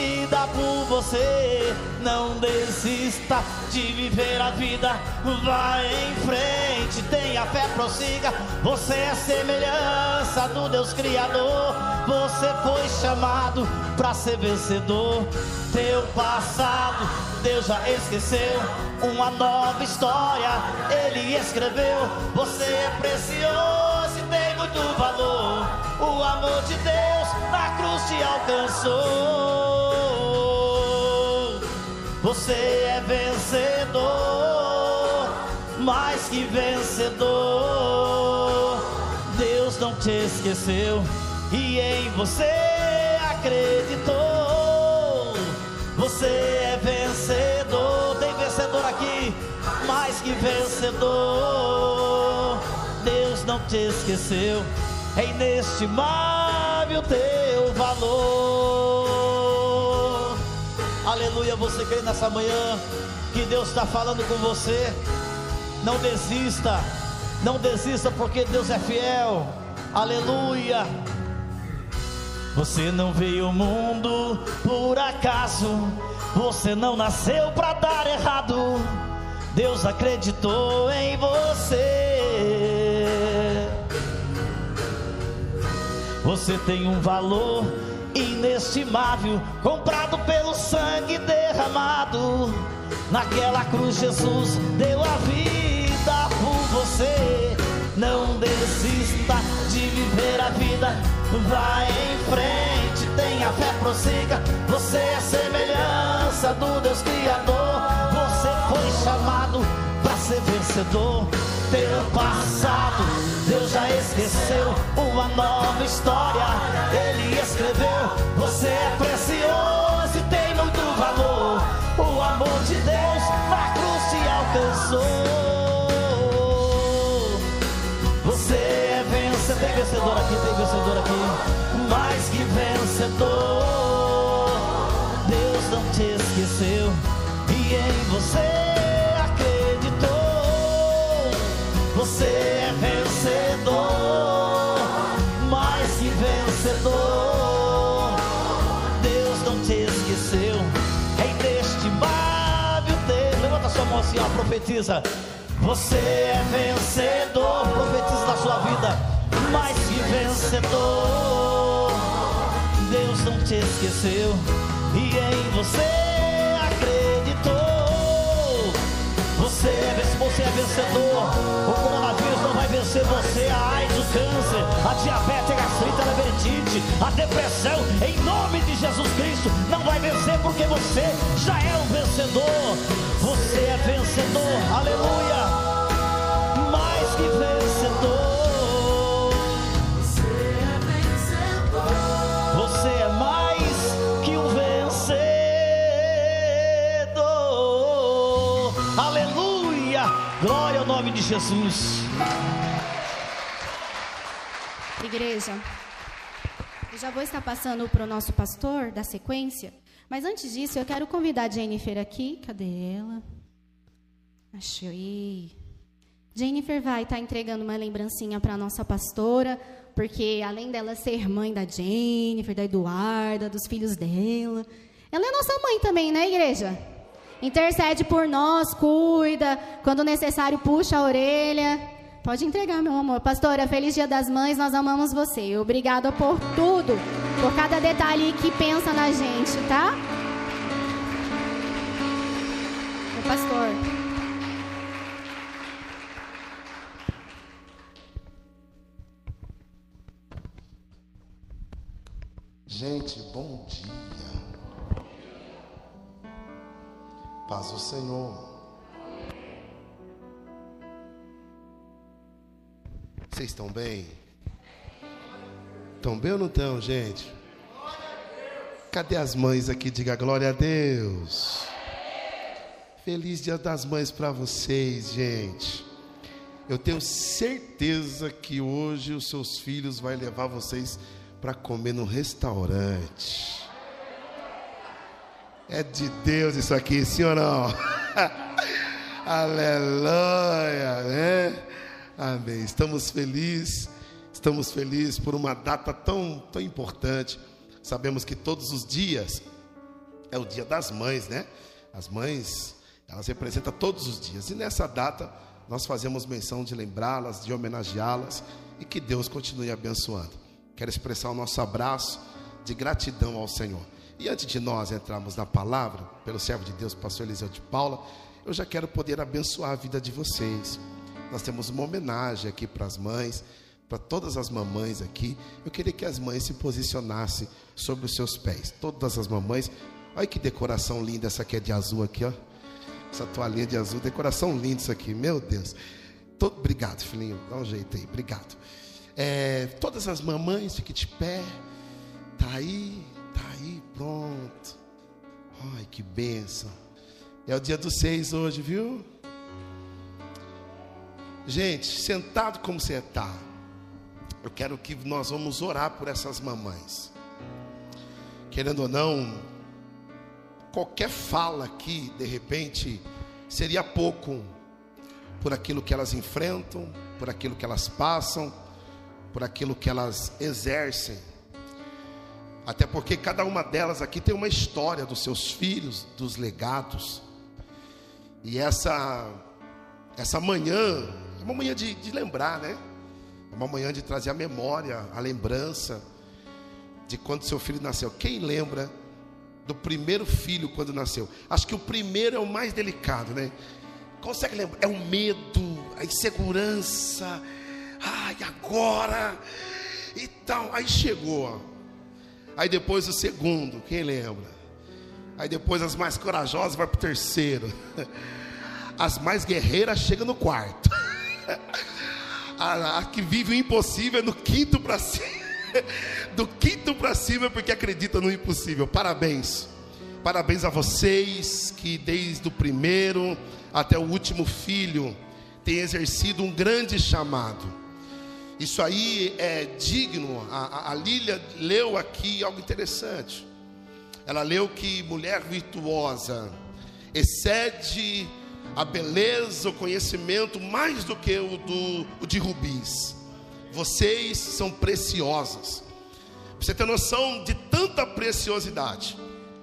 por você. Não desista de viver a vida, vai em frente, tenha fé, prossiga. Você é semelhança do Deus Criador. Você foi chamado para ser vencedor. Teu passado, Deus já esqueceu. Uma nova história Ele escreveu. Você é precioso e tem muito valor. O amor de Deus na cruz te alcançou. Você é vencedor, mais que vencedor. Deus não te esqueceu e em você acreditou. Você é vencedor, tem vencedor aqui, mais que vencedor. Deus não te esqueceu é inestimável teu valor. Aleluia, você crê nessa manhã que Deus está falando com você. Não desista, não desista, porque Deus é fiel. Aleluia. Você não veio ao mundo por acaso. Você não nasceu pra dar errado. Deus acreditou em você. Você tem um valor inestimável, comprado pelo sangue derramado. Naquela cruz, Jesus deu a vida por você. Não desista de viver a vida, vai em frente, tenha fé, prossiga. Você é semelhança do Deus Criador. Você foi chamado para ser vencedor. Teu passado, Deus já esqueceu. Uma nova história Ele escreveu. Você é precioso profetiza. Você é vencedor, profetiza na sua vida, mais que vencedor. Deus não te esqueceu e em você acreditou. Você é, você é vencedor. O coronavírus não vai vencer você. A AIDS, o câncer, a diabetes, a gastrite, a labirintite, a depressão, em nome de Jesus Cristo, não vai vencer porque você já é um vencedor. Você é vencedor. Aleluia. Mais que vencedor. Você é mais que um vencedor. Aleluia! Glória ao nome de Jesus. Igreja, eu já vou estar passando para o nosso pastor da sequência, mas antes disso eu quero convidar a Jennifer aqui. Cadê ela? Achei. Jennifer vai estar entregando uma lembrancinha para nossa pastora, porque além dela ser mãe da Jennifer, da Eduarda, dos filhos dela, ela é nossa mãe também, né, igreja? Intercede por nós, cuida, quando necessário, puxa a orelha. Pode entregar, meu amor. Pastora, feliz Dia das Mães, nós amamos você. Obrigada por tudo, por cada detalhe que pensa na gente, tá? Meu pastor. Gente, bom dia. Paz do Senhor. Vocês estão bem? Estão bem ou não estão, gente? Cadê as mães aqui? Diga glória a Deus. Feliz Dia das Mães para vocês, gente. Eu tenho certeza que hoje os seus filhos vai levar vocês para comer no restaurante. É de Deus isso aqui, sim ou não? Aleluia, né? Amém. Estamos felizes, estamos felizes por uma data tão, tão importante. Sabemos que todos os dias é o dia das mães, né? As mães, elas representam todos os dias. E nessa data, nós fazemos menção de lembrá-las, de homenageá-las e que Deus continue abençoando. Quero expressar o nosso abraço de gratidão ao Senhor. E antes de nós entrarmos na palavra, pelo servo de Deus, pastor Eliseu de Paula, eu já quero poder abençoar a vida de vocês. Nós temos uma homenagem aqui para as mães, para todas as mamães aqui. Eu queria que as mães se posicionassem sobre os seus pés. Todas as mamães. Olha que decoração linda essa aqui é de azul aqui, ó. Essa toalhinha de azul, decoração linda isso aqui, meu Deus. Todo, obrigado, filhinho. Dá um jeito aí, obrigado. É, todas as mamães, fiquem de pé. Tá aí, tá aí, pronto. Ai, que benção. É o dia dos seis hoje, viu? Gente, sentado como você está, eu quero que nós vamos orar por essas mamães. Querendo ou não, qualquer fala aqui, de repente, seria pouco por aquilo que elas enfrentam, por aquilo que elas passam, por aquilo que elas exercem. Até porque cada uma delas aqui tem uma história dos seus filhos, dos legados. E essa essa manhã é uma manhã de, de lembrar, né? É uma manhã de trazer a memória, a lembrança de quando seu filho nasceu. Quem lembra do primeiro filho quando nasceu? Acho que o primeiro é o mais delicado, né? Consegue lembrar? É o medo, a insegurança. Agora? E tal. Aí chegou. Aí depois o segundo, quem lembra? Aí depois as mais corajosas vai para o terceiro. As mais guerreiras chegam no quarto. A, a que vive o impossível é no quinto para cima. Do quinto para cima porque acredita no impossível. Parabéns. Parabéns a vocês que desde o primeiro até o último filho têm exercido um grande chamado. Isso aí é digno. A, a, Lília leu aqui algo interessante. Ela leu que mulher virtuosa excede a beleza, o conhecimento mais do que o, do, o de rubis. Vocês são preciosas. Você ter noção de tanta preciosidade,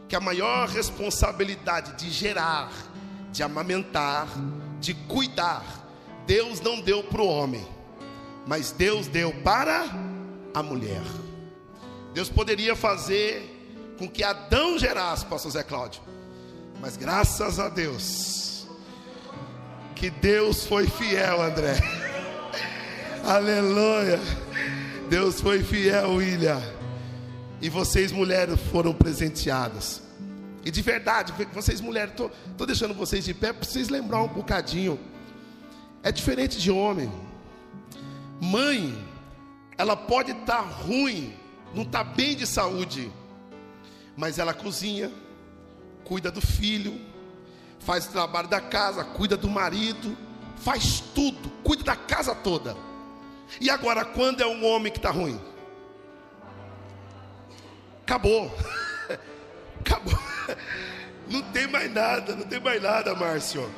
que a maior responsabilidade de gerar, de amamentar, de cuidar, Deus não deu para o homem, mas Deus deu para a mulher. Deus poderia fazer com que Adão gerasse, pastor Zé Cláudio, mas graças a Deus, que Deus foi fiel, André. Aleluia. Deus foi fiel, William. E vocês, mulheres, foram presenteadas. E de verdade, vocês, mulheres, estou deixando vocês de pé para vocês lembrar um bocadinho. É diferente de homem. Mãe, ela pode estar tá ruim, não está bem de saúde, mas ela cozinha, cuida do filho, faz o trabalho da casa, cuida do marido, faz tudo, cuida da casa toda. E agora, quando é um homem que está ruim? Acabou. Acabou. Não tem mais nada, não tem mais nada, Márcio.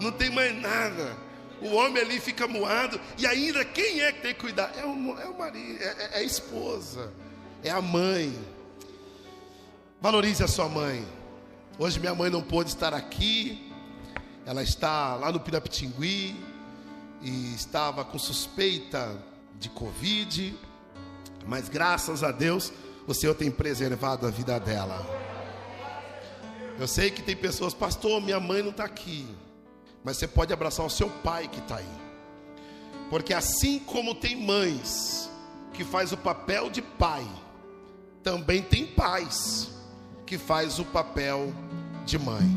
Não tem mais nada. O homem ali fica moado. E ainda quem é que tem que cuidar? É o, é o marido, é, é a esposa, é a mãe. Valorize a sua mãe. Hoje minha mãe não pôde estar aqui. Ela está lá no Pirapitingui e estava com suspeita de Covid. Mas graças a Deus, o Senhor tem preservado a vida dela. Eu sei que tem pessoas, pastor, minha mãe não está aqui. Mas você pode abraçar o seu pai que está aí. Porque assim como tem mães que faz o papel de pai, também tem pais que faz o papel de mãe.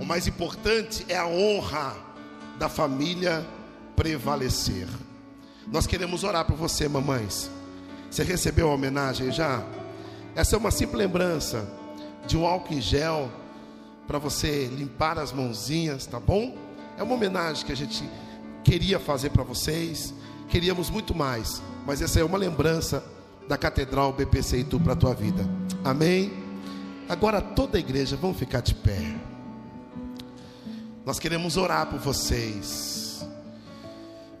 O mais importante é a honra da família prevalecer. Nós queremos orar por você, mamães. Você recebeu a homenagem já? Essa é uma simples lembrança de um álcool em gel para você limpar as mãozinhas, tá bom? É uma homenagem que a gente queria fazer para vocês. Queríamos muito mais, mas essa é uma lembrança da Catedral BPC Itu para a tua vida. Amém? Agora toda a igreja, vamos ficar de pé. Nós queremos orar por vocês.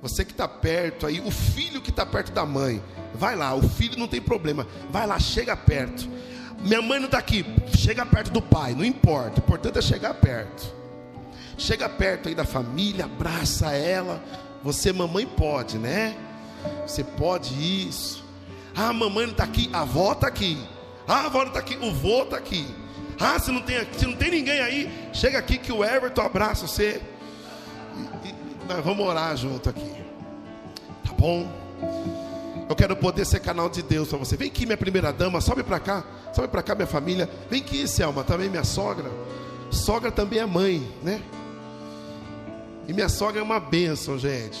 Você que está perto aí, o filho que está perto da mãe, vai lá. O filho não tem problema, vai lá, chega perto. Minha mãe não está aqui, chega perto do pai, não importa. O importante é chegar perto. Chega perto aí da família, abraça ela. Você, mamãe, pode, né? Você pode isso. Ah, mamãe não está aqui, a avó está aqui. Ah, a avó não está aqui, o vô está aqui. Ah, se não, tem, se não tem ninguém aí, chega aqui que o Everton abraça você. E, e, nós vamos orar junto aqui. Tá bom? Eu quero poder ser canal de Deus para você. Vem aqui, minha primeira dama, sobe para cá. Sobe para cá, minha família. Vem aqui, Selma, também minha sogra. Sogra também é mãe, né? E minha sogra é uma bênção, gente.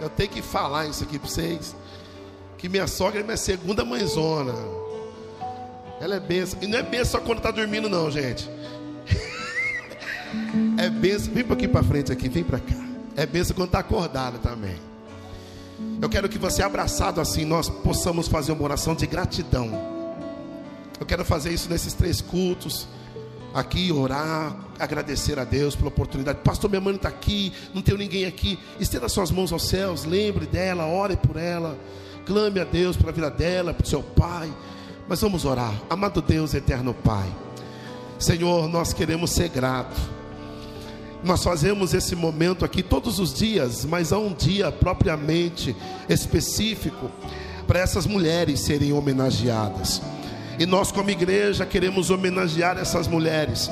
Eu tenho que falar isso aqui para vocês. Que minha sogra é minha segunda mãezona. Ela é benção. E não é benção só quando está dormindo, não, gente. é benção. Vem para aqui para frente aqui, vem para cá. É benção quando está acordada também. Eu quero que você, abraçado assim, nós possamos fazer uma oração de gratidão. Eu quero fazer isso nesses três cultos. Aqui, orar, agradecer a Deus pela oportunidade. Pastor, minha mãe está aqui, não tem ninguém aqui. Estenda suas mãos aos céus, lembre dela, ore por ela. Clame a Deus pela vida dela, para o seu pai Mas vamos orar. Amado Deus, eterno Pai. Senhor, nós queremos ser grato. Nós fazemos esse momento aqui todos os dias, mas há um dia propriamente específico para essas mulheres serem homenageadas. E nós, como igreja, queremos homenagear essas mulheres.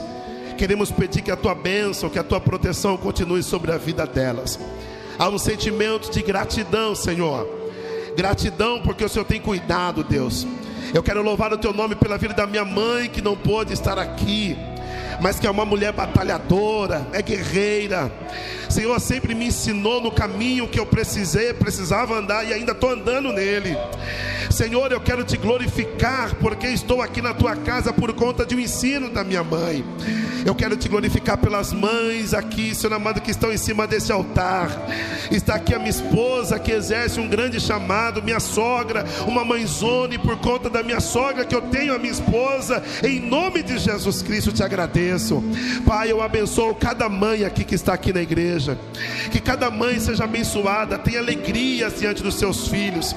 Queremos pedir que a tua bênção, que a tua proteção continue sobre a vida delas. Há um sentimento de gratidão, Senhor. Gratidão porque o Senhor tem cuidado, Deus. Eu quero louvar o teu nome pela vida da minha mãe que não pôde estar aqui mas que é uma mulher batalhadora, é guerreira. Senhor sempre me ensinou no caminho que eu precisei, precisava andar e ainda estou andando nele. Senhor, eu quero te glorificar porque estou aqui na tua casa por conta de um ensino da minha mãe. Eu quero te glorificar pelas mães aqui, Senhor amado, que estão em cima desse altar. Está aqui a minha esposa que exerce um grande chamado, minha sogra, uma mãezona, e por conta da minha sogra que eu tenho a minha esposa, em nome de Jesus Cristo te agradeço. Pai, eu abençoo cada mãe aqui que está aqui na igreja. Que cada mãe seja abençoada, tenha alegria diante dos seus filhos.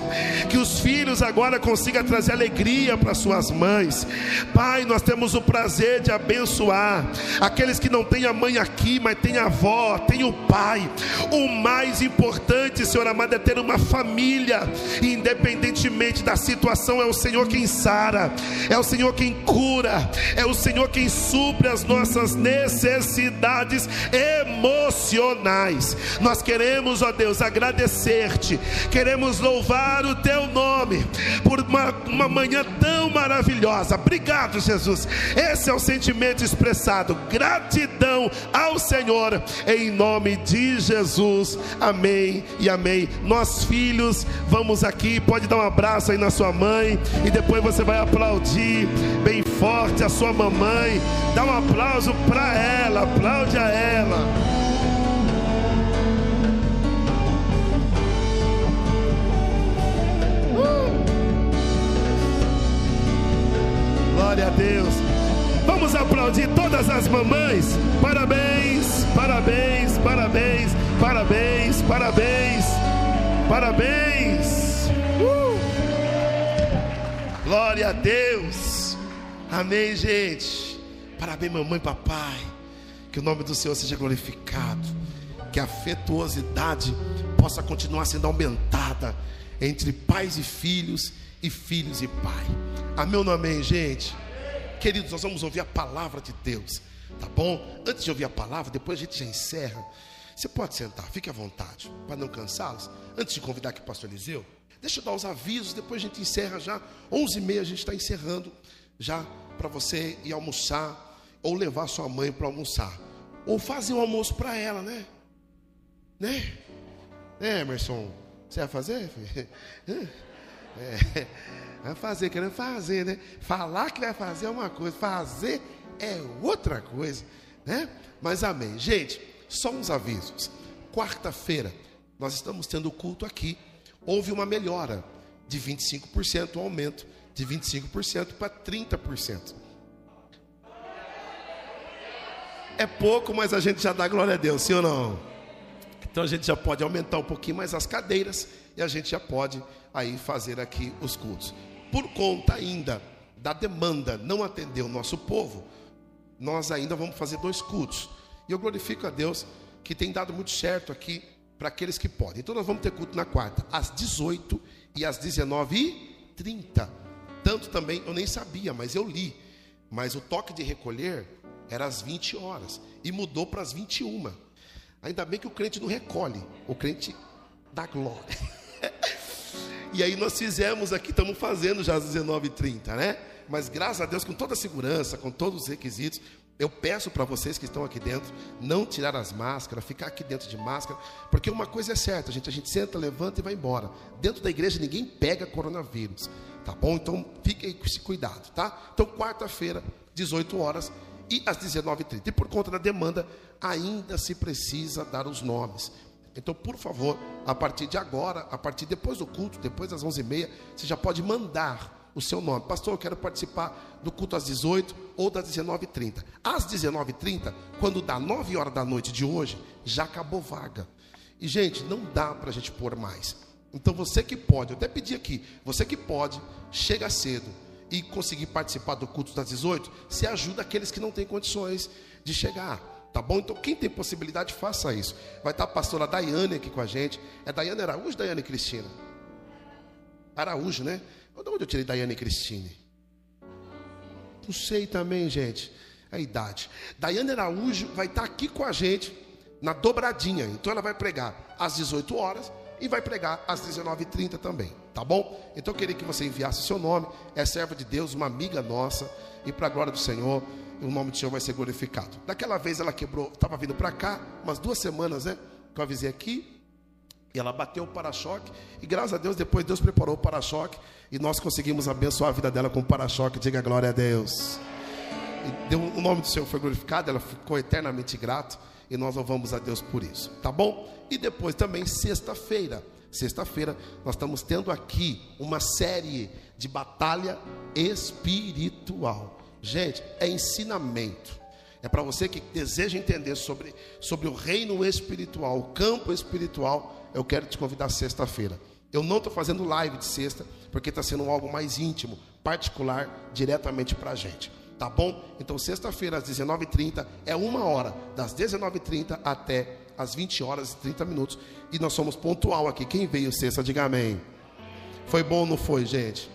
Que os filhos agora consigam trazer alegria para suas mães. Pai, nós temos o prazer de abençoar aqueles que não têm a mãe aqui, mas tem a avó, tem o pai. O mais importante, Senhor amado, é ter uma família, independentemente da situação, é o Senhor quem sara, é o Senhor quem cura, é o Senhor quem supre as nossas necessidades emocionais. Nós queremos, ó Deus, agradecer-te, queremos louvar o teu nome por uma, uma manhã tão maravilhosa. Obrigado, Jesus. Esse é o sentimento expressado. Gratidão ao Senhor, em nome de Jesus. Amém e amém. Nós, filhos, vamos aqui. Pode dar um abraço aí na sua mãe e depois você vai aplaudir bem forte a sua mamãe. Dá um aplauso para ela, aplaude a ela. Glória a Deus. Vamos aplaudir todas as mamães. Parabéns, parabéns, parabéns, parabéns, parabéns, parabéns. Uh! Glória a Deus. Amém, gente. Parabéns, mamãe papai. Que o nome do Senhor seja glorificado. Que a afetuosidade possa continuar sendo aumentada entre pais e filhos e filhos e pai. Amém ou amém, gente? Queridos, nós vamos ouvir a palavra de Deus, tá bom? Antes de ouvir a palavra, depois a gente já encerra. Você pode sentar, fique à vontade, para não cansá-los. Antes de convidar aqui o pastor Eliseu, deixa eu dar os avisos, depois a gente encerra já. 11h30 a gente está encerrando, já para você ir almoçar, ou levar sua mãe para almoçar, ou fazer um almoço para ela, né? Né? Né, Emerson? Você vai fazer? É, vai fazer, querendo fazer, né? Falar que vai fazer é uma coisa, fazer é outra coisa, né? Mas amém. Gente, só uns avisos. Quarta-feira, nós estamos tendo culto aqui. Houve uma melhora de 25%, um aumento de 25% para 30%. É pouco, mas a gente já dá glória a Deus, sim ou não? Então a gente já pode aumentar um pouquinho mais as cadeiras e a gente já pode aí fazer aqui os cultos. Por conta ainda da demanda não atender o nosso povo, nós ainda vamos fazer dois cultos. E eu glorifico a Deus que tem dado muito certo aqui para aqueles que podem. Então nós vamos ter culto na quarta, às 18 e às 19h30. Tanto também, eu nem sabia, mas eu li. Mas o toque de recolher era às 20 horas e mudou para as 21. Ainda bem que o crente não recolhe, o crente dá glória. e aí nós fizemos aqui, estamos fazendo já às 19h30, né? Mas graças a Deus, com toda a segurança, com todos os requisitos, eu peço para vocês que estão aqui dentro, não tirar as máscaras, ficar aqui dentro de máscara, porque uma coisa é certa, gente, a gente senta, levanta e vai embora. Dentro da igreja ninguém pega coronavírus, tá bom? Então fiquem com esse cuidado, tá? Então quarta-feira, 18 horas e às 19h30. E por conta da demanda, ainda se precisa dar os nomes. Então, por favor, a partir de agora, a partir depois do culto, depois das 11h30, você já pode mandar o seu nome. Pastor, eu quero participar do culto às 18 ou das 19h30. Às 19h30, quando dá 9 horas da noite de hoje, já acabou vaga. E, gente, não dá para a gente pôr mais. Então, você que pode, eu até pedi aqui, você que pode, chega cedo. e conseguir participar do culto das 18, se ajuda aqueles que não têm condições de chegar. Tá bom? Então, quem tem possibilidade, faça isso. Vai estar a pastora Daiane aqui com a gente. É Daiane Araújo, Daiane Cristina? Araújo, né? De onde eu tirei Daiane Cristine? Não sei também, gente. A idade. Daiane Araújo vai estar aqui com a gente na dobradinha. Então ela vai pregar às 18 horas e vai pregar às 19h30 também, tá bom? Então eu queria que você enviasse seu nome, é serva de Deus, uma amiga nossa, e para a glória do Senhor, o nome do Senhor vai ser glorificado. Daquela vez ela quebrou, estava vindo para cá, umas duas semanas, né? Que eu avisei aqui, e ela bateu o para-choque, e graças a Deus, depois Deus preparou o para-choque, e nós conseguimos abençoar a vida dela com o para-choque, diga glória a Deus. E deu, o nome do Senhor foi glorificado, ela ficou eternamente grato e nós louvamos a Deus por isso, tá bom? E depois também sexta-feira, sexta-feira nós estamos tendo aqui uma série de batalha espiritual. Gente, é ensinamento. É para você que deseja entender sobre, sobre o reino espiritual, o campo espiritual. Eu quero te convidar sexta-feira. Eu não estou fazendo live de sexta, porque está sendo algo mais íntimo, particular, diretamente para a gente. Tá bom? Então, sexta-feira, às 19h30, é uma hora, das 19h30 até as 20 horas e 30 minutos. E nós somos pontual aqui. Quem veio sexta, diga amém. Foi bom ou não foi, gente?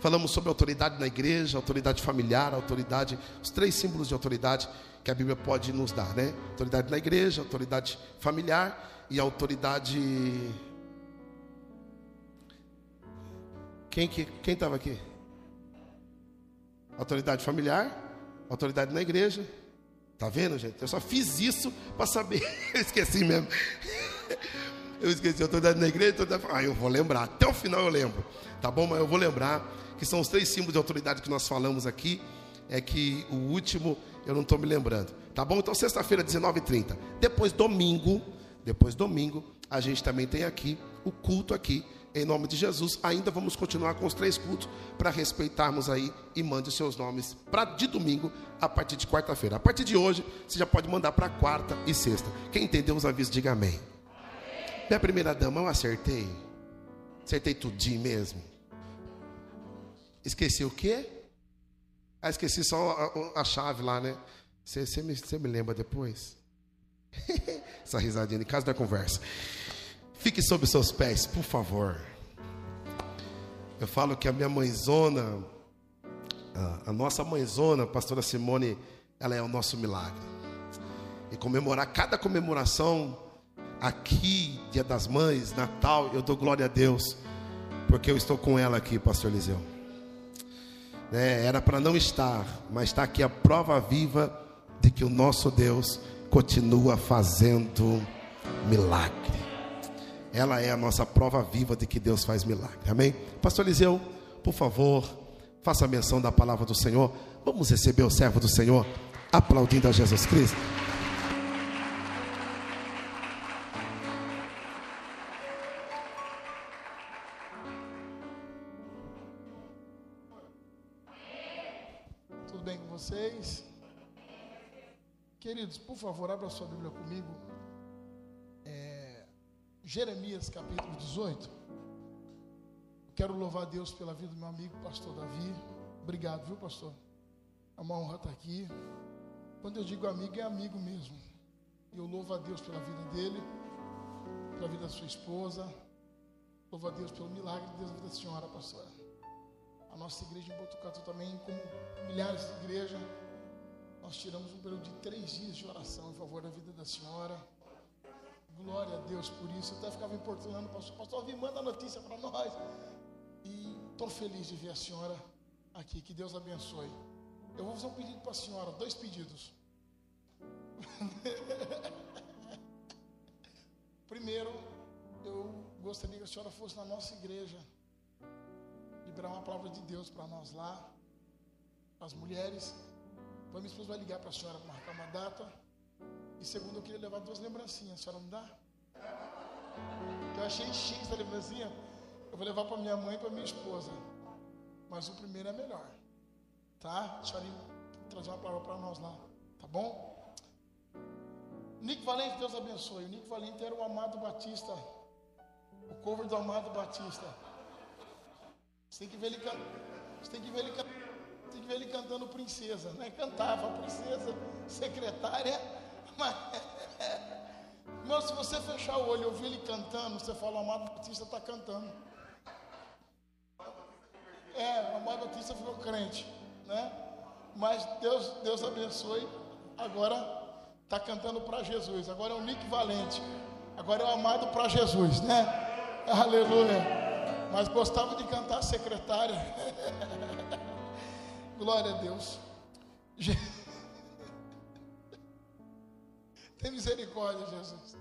Falamos sobre autoridade na igreja, autoridade familiar, autoridade, os três símbolos de autoridade que a Bíblia pode nos dar, né? Autoridade na igreja, autoridade familiar e autoridade. Quem que quem estava aqui? Autoridade familiar, autoridade na igreja. Tá vendo, gente? Eu só fiz isso para saber. Eu esqueci mesmo. Eu esqueci autoridade na igreja, autoridade... Ah, eu vou lembrar. Até o final eu lembro. Tá bom? Mas eu vou lembrar que são os três símbolos de autoridade que nós falamos aqui. É que o último eu não estou me lembrando. Tá bom? Então, sexta-feira, 19h30. Depois, domingo. Depois, domingo, a gente também tem aqui o culto aqui em nome de Jesus. Ainda vamos continuar com os três cultos para respeitarmos aí e mande os seus nomes para de domingo a partir de quarta-feira. A partir de hoje, você já pode mandar para quarta e sexta. Quem entendeu os avisos, diga amém. amém. Minha primeira dama, eu acertei. Acertei tudinho mesmo. Esqueci o quê? Ah, esqueci só a, a chave lá, né? Você, me, me lembra depois? Essa risadinha em casa da conversa. Fique sob seus pés, por favor. Eu falo que a minha mãezona, a, a nossa mãezona, a pastora Simone, ela é o nosso milagre. E comemorar cada comemoração aqui, Dia das Mães, Natal, eu dou glória a Deus, porque eu estou com ela aqui, pastor Eliseu. É, era para não estar, mas está aqui a prova viva de que o nosso Deus continua fazendo milagre. Ela é a nossa prova viva de que Deus faz milagre. Amém? Pastor Eliseu, por favor, faça menção da palavra do Senhor. Vamos receber o servo do Senhor, aplaudindo a Jesus Cristo. Queridos, por favor, abra sua Bíblia comigo. Jeremias capítulo 18. Quero louvar a Deus pela vida do meu amigo, pastor Davi. Obrigado, viu, pastor? É uma honra estar aqui. Quando eu digo amigo, é amigo mesmo. E eu louvo a Deus pela vida dele, pela vida da sua esposa. Louvo a Deus pelo milagre de Deus na vida da senhora, pastora. A nossa igreja em Botucatu também, como milhares de igrejas, nós tiramos um período de três dias de oração em favor da vida da senhora. Glória a Deus por isso. Eu até ficava importunando o pastor. Pastor, vem, manda notícia para nós. E estou feliz de ver a senhora aqui. Que Deus abençoe. Eu vou fazer um pedido para a senhora, dois pedidos. Primeiro, eu gostaria que a senhora fosse na nossa igreja, liberar uma palavra de Deus para nós lá, as mulheres. Então, minha esposa vai ligar para a senhora para marcar uma data. E segundo, eu queria levar duas lembrancinhas. A senhora me dá? Eu achei X da lembrancinha. Eu vou levar para minha mãe e para minha esposa. Mas o primeiro é melhor. Tá? A senhora trazer uma palavra para nós lá. Tá bom? Nick Valente, Deus abençoe. O Nick Valente era o Amado Batista. O cover do Amado Batista. Você tem que ver ele, você tem que ver ele que ver ele cantando princesa, né? Cantava princesa, secretária, mas. Se você fechar o olho e ouvir ele cantando, você fala, o Amado Batista está cantando. É, o Amado Batista ficou crente, né? Mas Deus, Deus abençoe. Agora está cantando para Jesus. Agora é o Nick Valente. Agora é o amado para Jesus, né? Aleluia. Mas gostava de cantar secretária. Glória a Deus. Tem misericórdia, Jesus.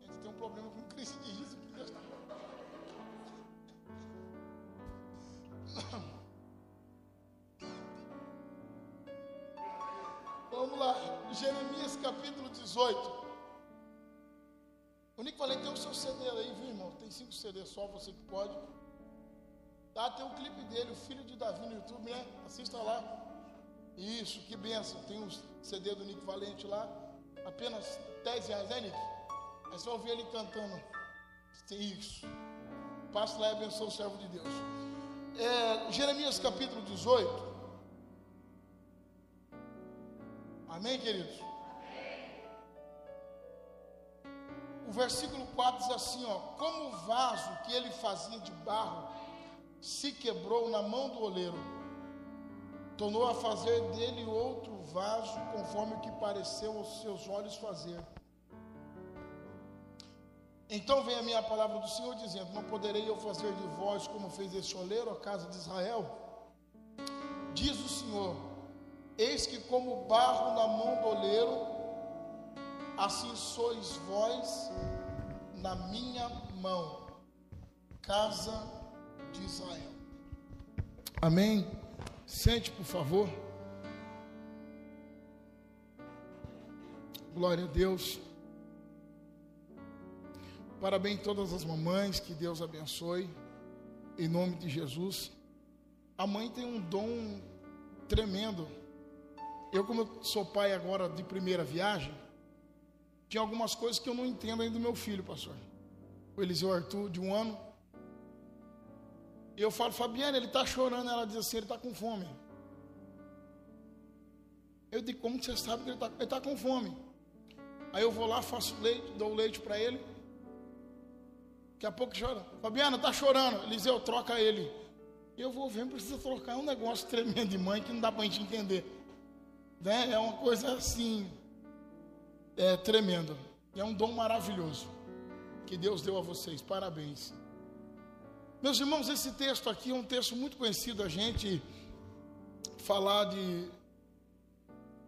A gente tem um problema com crise de riso. tá- Vamos lá, Jeremias capítulo 18. O Nico falei, tem o seu CD aí, viu, irmão? Tem cinco CDs só, você que pode. Tá, tem um clipe dele, o filho de Davi no YouTube, né? Assista lá. Isso, que benção. Tem um CD do Nick Valente lá. Apenas 10 reais, né, Nick? Aí você vai ouvir ele cantando. Tem isso. Passa lá e abençoa o servo de Deus. É, Jeremias capítulo 18. Amém, queridos? O versículo 4 diz assim: ó, como o vaso que ele fazia de barro se quebrou na mão do oleiro, tornou a fazer dele outro vaso, conforme o que pareceu aos seus olhos fazer. Então vem a minha palavra do Senhor dizendo: Não poderei eu fazer de vós como fez esse oleiro, a casa de Israel? Diz o Senhor: Eis que, como barro na mão do oleiro, assim sois vós na minha mão, casa de Israel. Amém? Sente, por favor. Glória a Deus. Parabéns a todas as mamães, que Deus abençoe, em nome de Jesus. A mãe tem um dom tremendo. Eu, como eu sou pai agora de primeira viagem, tinha algumas coisas que eu não entendo ainda do meu filho, pastor. O Eliseu Arthur, de um ano. E eu falo, Fabiana, ele está chorando. Ela diz assim: ele está com fome. Eu digo, como você sabe que ele está tá com fome? Aí eu vou lá, faço leite, dou leite para ele. Daqui a pouco chora. Fabiana, está chorando. Eliseu, troca ele. Eu vou ver, precisa trocar. É um negócio tremendo de mãe que não dá para a gente entender. Né? É uma coisa assim, é tremenda. É um dom maravilhoso que Deus deu a vocês. Parabéns. Meus irmãos, esse texto aqui é um texto muito conhecido a gente falar de,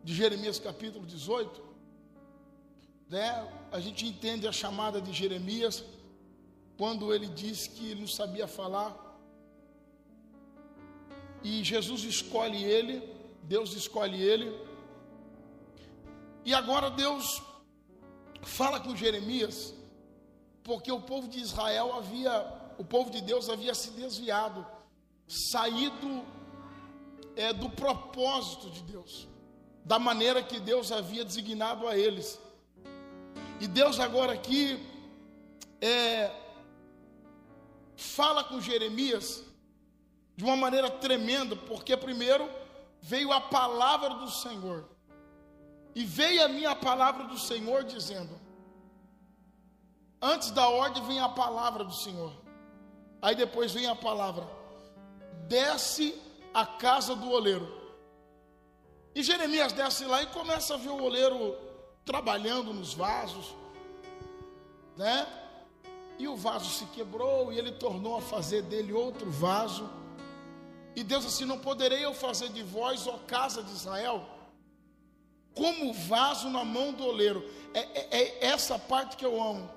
de Jeremias capítulo 18. Né? A gente entende a chamada de Jeremias quando ele diz que não sabia falar. E Jesus escolhe ele, Deus escolhe ele. E agora Deus fala com Jeremias, porque o povo de Israel havia o povo de Deus havia se desviado, saído é, do propósito de Deus, da maneira que Deus havia designado a eles. E Deus agora aqui é, fala com Jeremias de uma maneira tremenda, porque primeiro veio a palavra do Senhor, e veio a minha palavra do Senhor dizendo: Antes da ordem vem a palavra do Senhor. Aí depois vem a palavra: desce a casa do oleiro. E Jeremias desce lá e começa a ver o oleiro trabalhando nos vasos, né? E o vaso se quebrou e ele tornou a fazer dele outro vaso. E Deus assim: Não poderei eu fazer de vós, ó casa de Israel, como vaso na mão do oleiro. É, é, é essa parte que eu amo.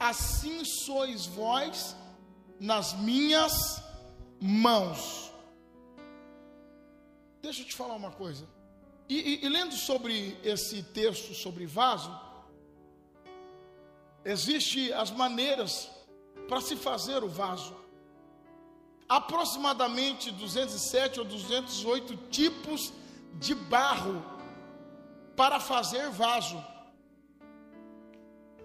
Assim sois vós nas minhas mãos. Deixa eu te falar uma coisa. E, e, e, lendo sobre esse texto sobre vaso, existe as maneiras para se fazer o vaso. Aproximadamente 207 ou 208 tipos de barro para fazer vaso.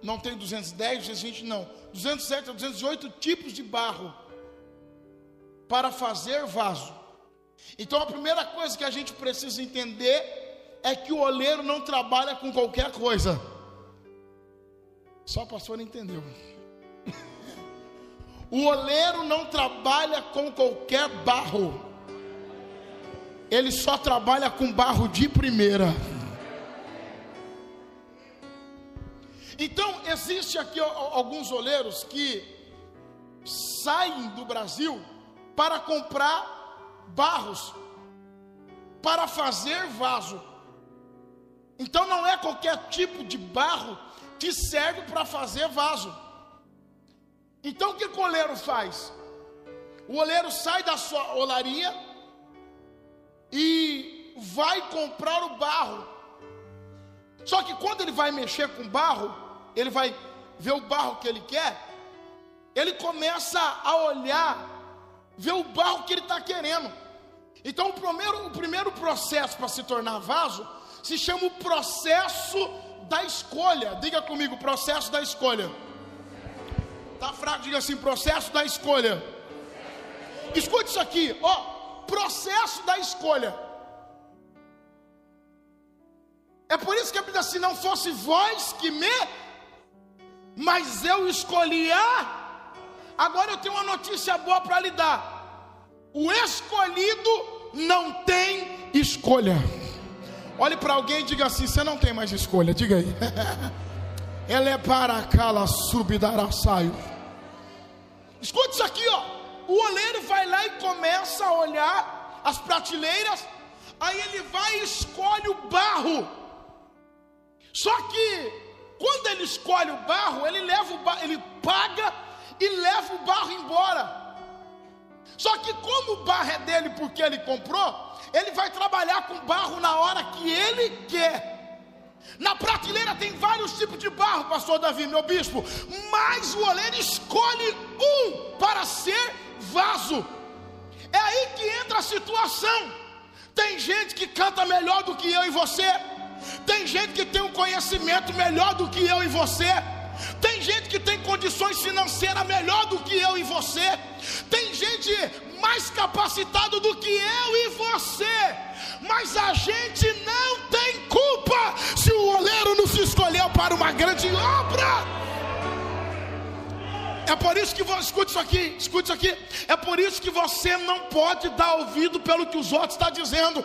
Não tem 210, 220, não. 207 a 208 tipos de barro. para fazer vaso. Então a primeira coisa que a gente precisa entender é que o oleiro não trabalha com qualquer coisa. Só o pastor entendeu. O oleiro não trabalha com qualquer barro. Ele só trabalha com barro de primeira. Então, existe aqui alguns oleiros que saem do Brasil para comprar barros para fazer vaso. Então não é qualquer tipo de barro que serve para fazer vaso. Então o que o oleiro faz? O oleiro sai da sua olaria e vai comprar o barro. Só que quando ele vai mexer com barro, ele vai ver o barro que ele quer, ele começa a olhar, ver o barro que ele está querendo. Então, o primeiro, o primeiro processo para se tornar vaso se chama o processo da escolha. Diga comigo, processo da escolha. Tá fraco, diga assim, processo da escolha. Escute isso aqui, ó, processo da escolha. É por isso que a Bíblia diz: se não fosse vós que me, mas eu escolhi a. Agora eu tenho uma notícia boa para lhe dar. O escolhido não tem escolha. Olhe para alguém e diga assim: você não tem mais escolha. Diga aí. Ela é para cala saio. Escute isso aqui, ó. O oleiro vai lá e começa a olhar as prateleiras. Aí ele vai e escolhe o barro. Só que quando ele escolhe o barro, ele leva o barro, ele paga e leva o barro embora. Só que como o barro é dele porque ele comprou, ele vai trabalhar com barro na hora que ele quer. Na prateleira tem vários tipos de barro, pastor Davi, meu bispo, mas o oleiro escolhe um para ser vaso. É aí que entra a situação. Tem gente que canta melhor do que eu e você. Tem gente que tem um conhecimento melhor do que eu e você. Tem gente que tem condições financeiras melhor do que eu e você. Tem gente mais capacitada do que eu e você. Mas a gente não tem culpa se o oleiro nos escolheu para uma grande obra. É por isso que você, escute isso aqui, escute isso aqui. É por isso que você não pode dar ouvido pelo que os outros estão dizendo.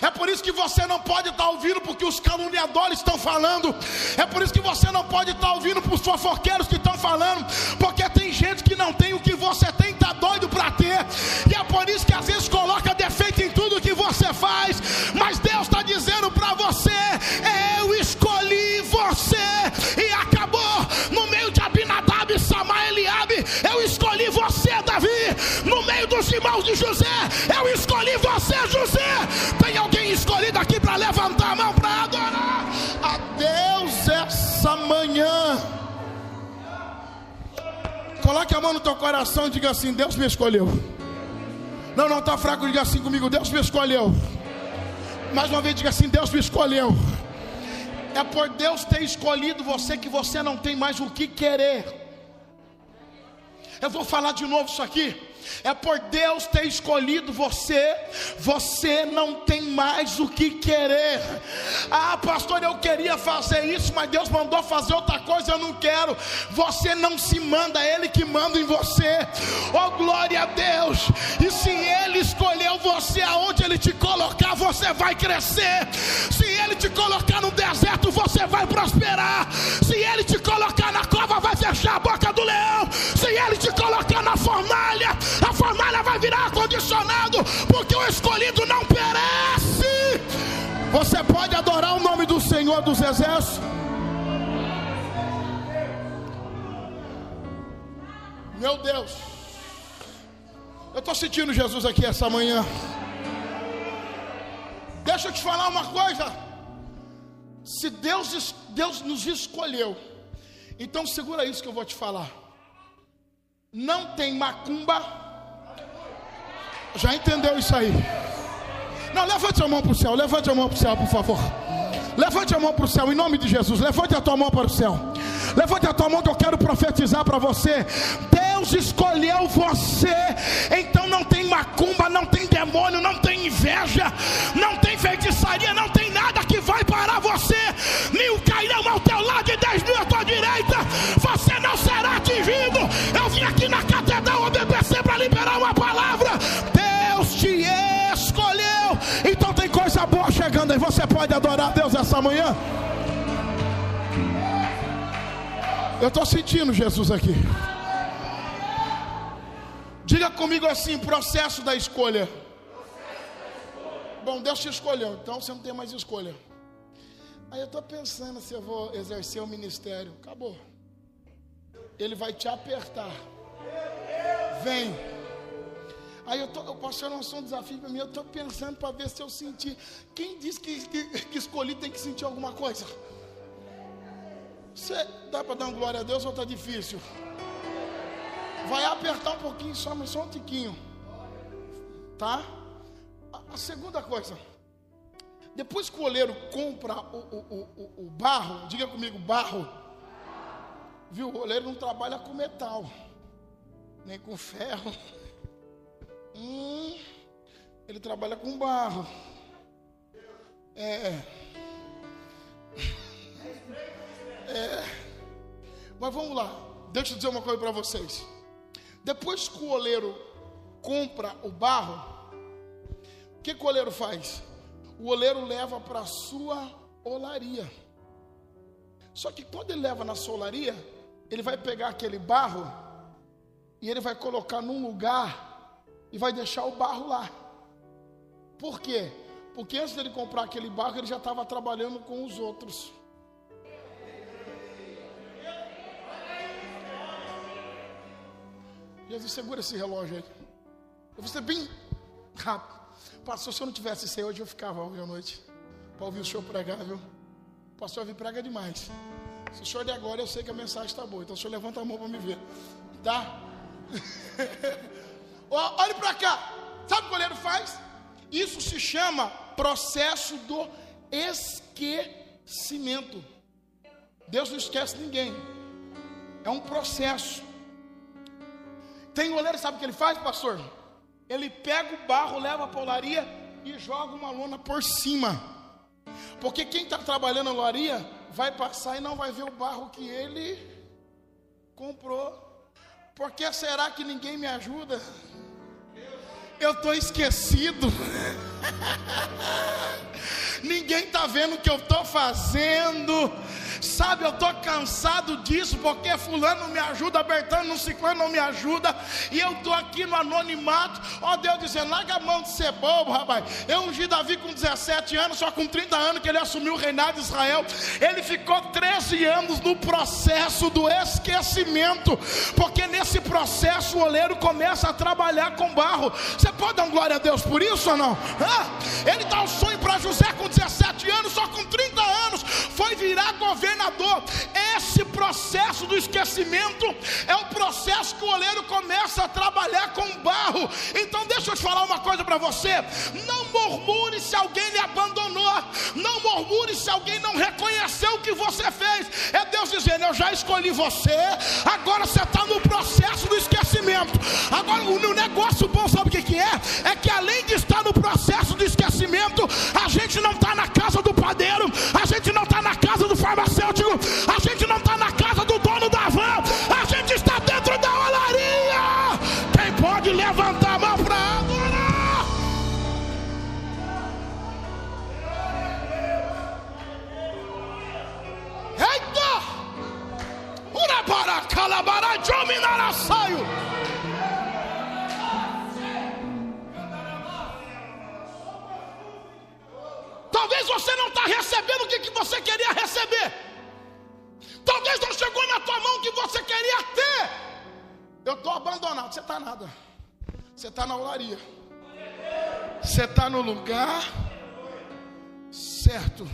É por isso que você não pode dar ouvido porque os caluniadores estão falando. É por isso que você não pode dar ouvido para os fofoqueiros que estão falando. Porque tem gente que não tem o que você tem, está doido para ter. E é por isso que às vezes coloca defeito em tudo que você faz. Para levantar a mão para adorar a Deus essa manhã? Coloque a mão no teu coração e diga assim: Deus me escolheu. Não, não está fraco, diga assim comigo: Deus me escolheu. Mais uma vez, diga assim: Deus me escolheu. É por Deus ter escolhido você que você não tem mais o que querer. Eu vou falar de novo isso aqui. É por Deus ter escolhido você, você não tem mais o que querer. Ah, pastor, eu queria fazer isso, mas Deus mandou fazer outra coisa, eu não quero. Você não se manda, é Ele que manda em você. Oh, glória a Deus! E se Ele escolheu você aonde Ele te colocar, você vai crescer. Se Ele te colocar no deserto, você vai prosperar. Se Ele te colocar na cova, vai fechar a boca do leão. Se Ele te colocar na fornalha, a fornalha vai virar ar-condicionado, porque o escolhido não perece. Você pode adorar o nome do Senhor dos Exércitos? Meu Deus, eu estou sentindo Jesus aqui essa manhã. Deixa eu te falar uma coisa. Se Deus, Deus nos escolheu, então segura isso que eu vou te falar. Não tem macumba. Já entendeu isso aí? Não, levante a mão para o céu, levante a mão para o céu, por favor. Levante a mão para o céu, em nome de Jesus. Levante a tua mão para o céu. Levante a tua mão que eu quero profetizar para você. Deus escolheu você. Então não tem macumba, não tem demônio, não tem inveja, não tem feitiçaria, não tem nada que vai parar você. Mil cairão ao teu lado e dez mil à tua direita. Você não. Eu vim aqui na catedral OBPC para liberar uma palavra. Deus te escolheu. Então tem coisa boa chegando aí. Você pode adorar Deus essa manhã? Eu estou sentindo Jesus aqui. Diga comigo assim: processo da escolha. Bom, Deus te escolheu, então você não tem mais escolha. Aí eu estou pensando se eu vou exercer o ministério. Acabou. Ele vai te apertar. Vem. Aí eu tô, eu pastor, não um desafio para mim. Eu estou pensando para ver se eu sentir. Quem diz que, que, que escolhi tem que sentir alguma coisa? Você dá para dar uma glória a Deus ou está difícil? Vai apertar um pouquinho só, mas só um tiquinho. Tá? A, a segunda coisa. Depois que o oleiro compra o, o, o, o barro, diga comigo, barro. Viu? O oleiro não trabalha com metal, nem com ferro. Hum, ele trabalha com barro. É. É. Mas vamos lá. Deixa eu dizer uma coisa para vocês. Depois que o oleiro compra o barro, o que, que o oleiro faz? O oleiro leva para a sua olaria. Só que quando ele leva na sua olaria, ele vai pegar aquele barro e ele vai colocar num lugar e vai deixar o barro lá. Por quê? Porque antes dele comprar aquele barro, ele já estava trabalhando com os outros. Jesus, segura esse relógio aí. Eu vou ser bem rápido. Pastor, se eu não tivesse isso aí hoje, eu ficava hoje à noite. Para ouvir o senhor pregar, viu? Pastor vi prega demais. Se o senhor de agora, eu sei que a mensagem está boa. Então o senhor levanta a mão para me ver. Tá? Olhe para cá. Sabe o que o goleiro faz? Isso se chama processo do esquecimento. Deus não esquece ninguém. É um processo. Tem goleiro, sabe o que ele faz, pastor? Ele pega o barro, leva a polaria e joga uma lona por cima. Porque quem está trabalhando na olaria vai passar e não vai ver o barro que ele comprou. Por que será que ninguém me ajuda? Eu estou esquecido. ninguém está vendo o que eu estou fazendo. Sabe, eu estou cansado disso, porque fulano me ajuda, Bertano no ciclano não me ajuda, e eu estou aqui no anonimato, ó Deus dizendo, larga a mão de ser bobo, rapaz. Eu ungi Davi com 17 anos, só com 30 anos que ele assumiu o reinado de Israel. Ele ficou 13 anos no processo do esquecimento, porque nesse processo o oleiro começa a trabalhar com barro. Você pode dar um glória a Deus por isso ou não? Ah, ele dá um sonho para José com 17 anos, só com 30 anos, foi virar governador. Esse processo do esquecimento é o processo que o oleiro começa a trabalhar com barro. Então, deixa eu te falar uma coisa para você: não murmure se alguém lhe abandonou, não murmure se alguém não reconheceu o que você fez. É Deus dizendo: Eu já escolhi você, agora você está no processo do esquecimento. Agora, o negócio bom, sabe o que, que é? É que além de estar no processo do esquecimento, a gente não está na casa do padeiro, a gente não está na casa do farmacêutico a gente não está na casa do dono da van, a gente está dentro da olaria. Quem pode levantar a mão para adorar? Eita! Ura para calabara, dominar saio. Talvez você não está recebendo o que, que você queria receber. Talvez não chegou na tua mão o que você queria ter. Eu estou abandonado. Você está nada. Você está na olaria. Você está no lugar certo.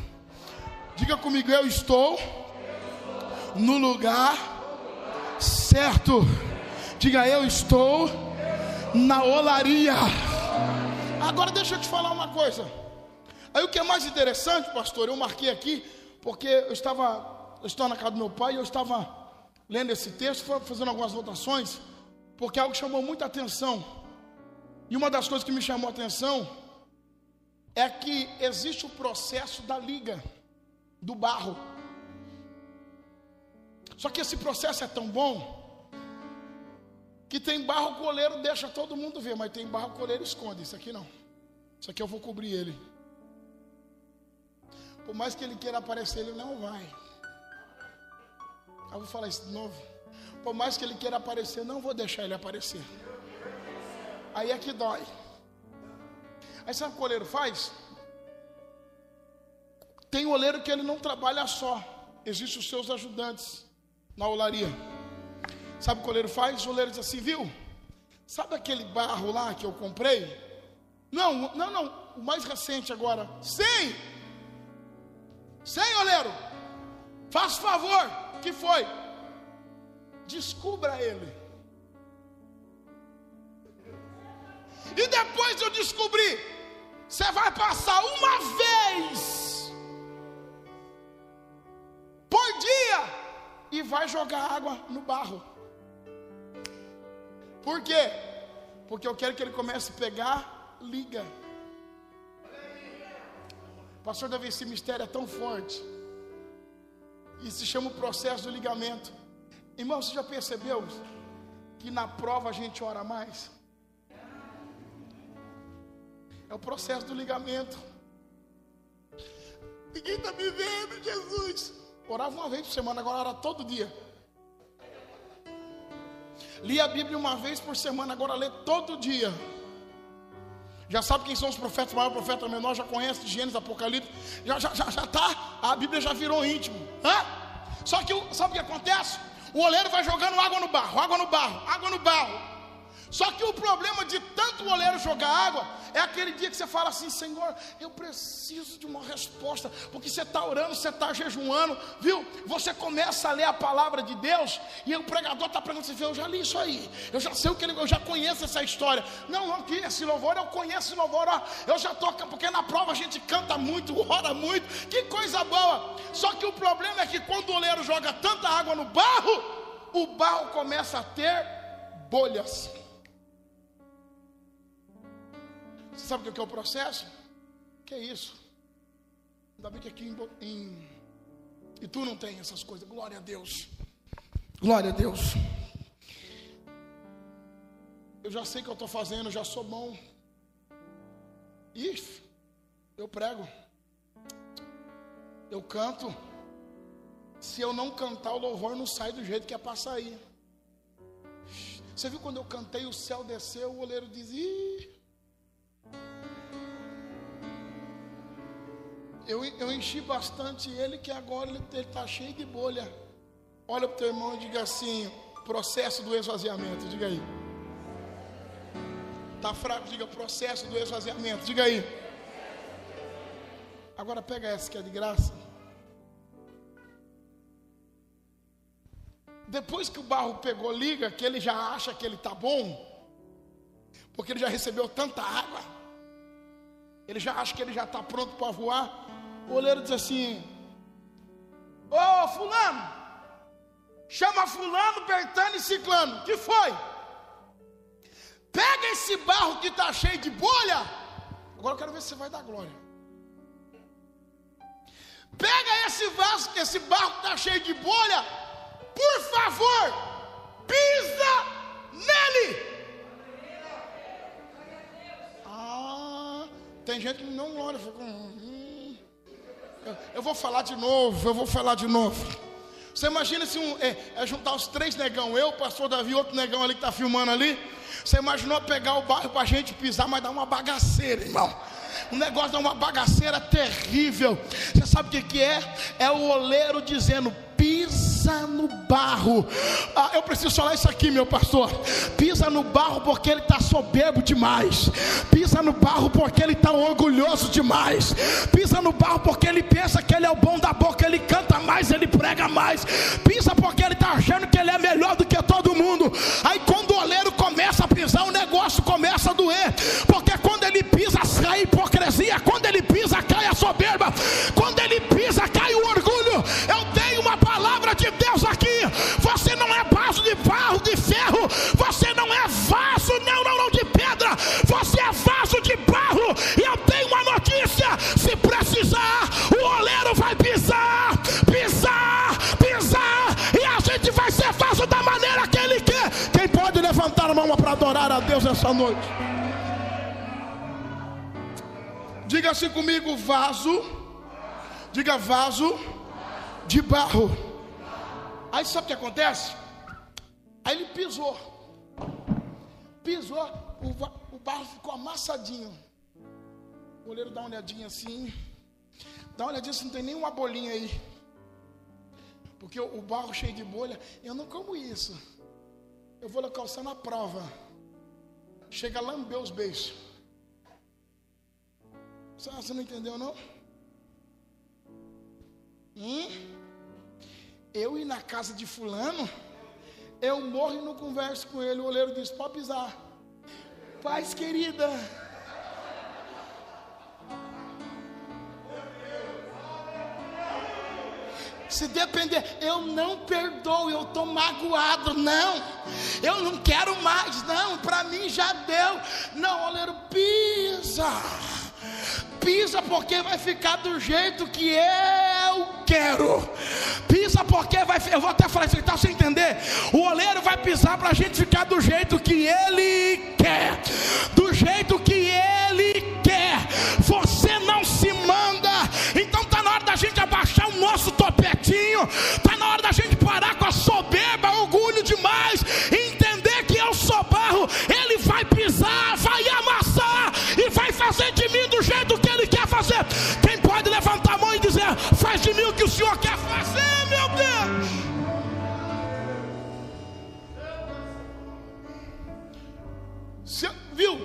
Diga comigo, eu estou no lugar certo. Diga, eu estou na olaria. Agora deixa eu te falar uma coisa. Aí o que é mais interessante, pastor, eu marquei aqui, porque eu estava eu estou na casa do meu pai e eu estava lendo esse texto, fazendo algumas anotações, porque algo chamou muita atenção. E uma das coisas que me chamou a atenção é que existe o processo da liga, do barro. Só que esse processo é tão bom que tem barro que o oleiro deixa todo mundo ver, mas tem barro que o oleiro esconde. Isso aqui não. Isso aqui eu vou cobrir ele. Por mais que ele queira aparecer, ele não vai. Eu vou falar isso de novo. Por mais que ele queira aparecer, não vou deixar ele aparecer. Aí é que dói. Aí sabe o que o oleiro faz? Tem oleiro que ele não trabalha só. Existem os seus ajudantes na olaria. Sabe o que o oleiro faz? O oleiro diz assim, viu? Sabe aquele barro lá que eu comprei? Não, não, não. O mais recente agora. Sim! Sim, oleiro! Faz favor. que foi? Descubra ele. E depois eu descobri. Você vai passar uma vez por dia e vai jogar água no barro. Por quê? Porque eu quero que ele comece a pegar liga. Pastor Davi, esse mistério é tão forte. E se chama o processo do ligamento. Irmão, você já percebeu que na prova a gente ora mais? É o processo do ligamento. Ninguém está me vendo, Jesus. Orava uma vez por semana, agora ora todo dia. Lia a Bíblia uma vez por semana, agora lê todo dia. Já sabe quem são os profetas maior, profeta menor, já conhece Gênesis, Apocalipse, já já já, já tá, a Bíblia já virou íntimo. Hã? Só que sabe o que acontece? O oleiro vai jogando água no barro, água no barro, água no barro. Só que o problema de tanto oleiro jogar água é aquele dia que você fala assim: Senhor, eu preciso de uma resposta, porque você está orando, você está jejuando, viu? Você começa a ler a palavra de Deus e o pregador está perguntando: Você eu já li isso aí, eu já sei o que ele, eu já conheço essa história. Não, não, que esse louvor eu conheço esse louvor, ó, eu já estou, porque na prova a gente canta muito, ora muito, que coisa boa. Só que o problema é que quando o oleiro joga tanta água no barro, o barro começa a ter bolhas. Você sabe o que é o processo? Que é isso? Ainda bem que aqui em, em e tu não tem essas coisas. Glória a Deus. Glória a Deus. Eu já sei o que eu estou fazendo, já sou bom. Isso. Eu prego. Eu canto. Se eu não cantar, o louvor não sai do jeito que é para sair. Você viu quando eu cantei, o céu desceu, o oleiro dizia. Eu, eu enchi bastante ele, que agora ele está cheio de bolha. Olha para o teu irmão e diga assim: processo do esvaziamento. Diga aí. Está fraco? Diga processo do esvaziamento. Diga aí. Agora pega essa que é de graça. Depois que o barro pegou liga, que ele já acha que ele está bom, porque ele já recebeu tanta água, ele já acha que ele já está pronto para voar. O oleiro diz assim: Ô oh, Fulano, chama Fulano, Bertano e Ciclano. que foi? Pega esse barro que está cheio de bolha. Agora eu quero ver se você vai dar glória. Pega esse vaso, esse barro que está cheio de bolha. Por favor, pisa nele. Ah, tem gente que não glória. Fica, hum, eu vou falar de novo, eu vou falar de novo. Você imagina se um, é, é juntar os três negão, eu, pastor Davi, outro negão ali que está filmando ali. Você imaginou pegar o bairro para a gente pisar, mas dar uma bagaceira, irmão. O negócio dá uma bagaceira terrível. Você sabe o que, que é? É o oleiro dizendo: pisa no barro. Ah, eu preciso falar isso aqui, meu pastor. Pisa no barro porque ele está soberbo demais. Pisa no barro porque ele está orgulhoso demais. Pisa no barro porque ele pensa que ele é o bom da boca, ele canta mais, ele prega mais. Pisa porque ele está achando que ele é melhor do que todo mundo. Aí quando o oleiro começa a pisar, o negócio começa a doer. Porque quando ele pisa, sai a hipocrisia. Quando ele pisa, cai a soberba. Quando ele pisa, cai o orgulho. de ferro, você não é vaso, não, não, não de pedra, você é vaso de barro. E eu tenho uma notícia: se precisar, o oleiro vai pisar, pisar, pisar, e a gente vai ser vaso da maneira que ele quer. Quem pode levantar a mão para adorar a Deus essa noite? Diga assim comigo: vaso. Diga vaso de barro. Aí sabe o que acontece? Aí ele pisou. Pisou, o, o barro ficou amassadinho. O goleiro dá uma olhadinha assim. Dá uma olhadinha se não tem nenhuma bolinha aí. Porque o, o barro cheio de bolha, eu não como isso. Eu vou calçar na prova. Chega a lamber os beijos. Você não entendeu não? Hum? Eu ir na casa de fulano, eu morro e não converso com ele. O oleiro diz: pode pisar. Paz querida. Se depender, eu não perdoo, eu estou magoado, não. Eu não quero mais, não. Para mim já deu. Não, oleiro, pisa pisa porque vai ficar do jeito que eu quero. Pisa porque vai. Eu vou até falar isso, tá sem entender? O oleiro vai pisar para a gente ficar do jeito que ele quer, do jeito que ele quer. Você não se manda. Então tá na hora da gente abaixar o nosso topetinho. Tá na hora da gente parar com a soberba, orgulho demais, entender que eu sou barro. Ele vai pisar, vai amassar e vai fazer de mim do jeito Faz de mim o que o Senhor quer fazer, meu Deus. Se, viu?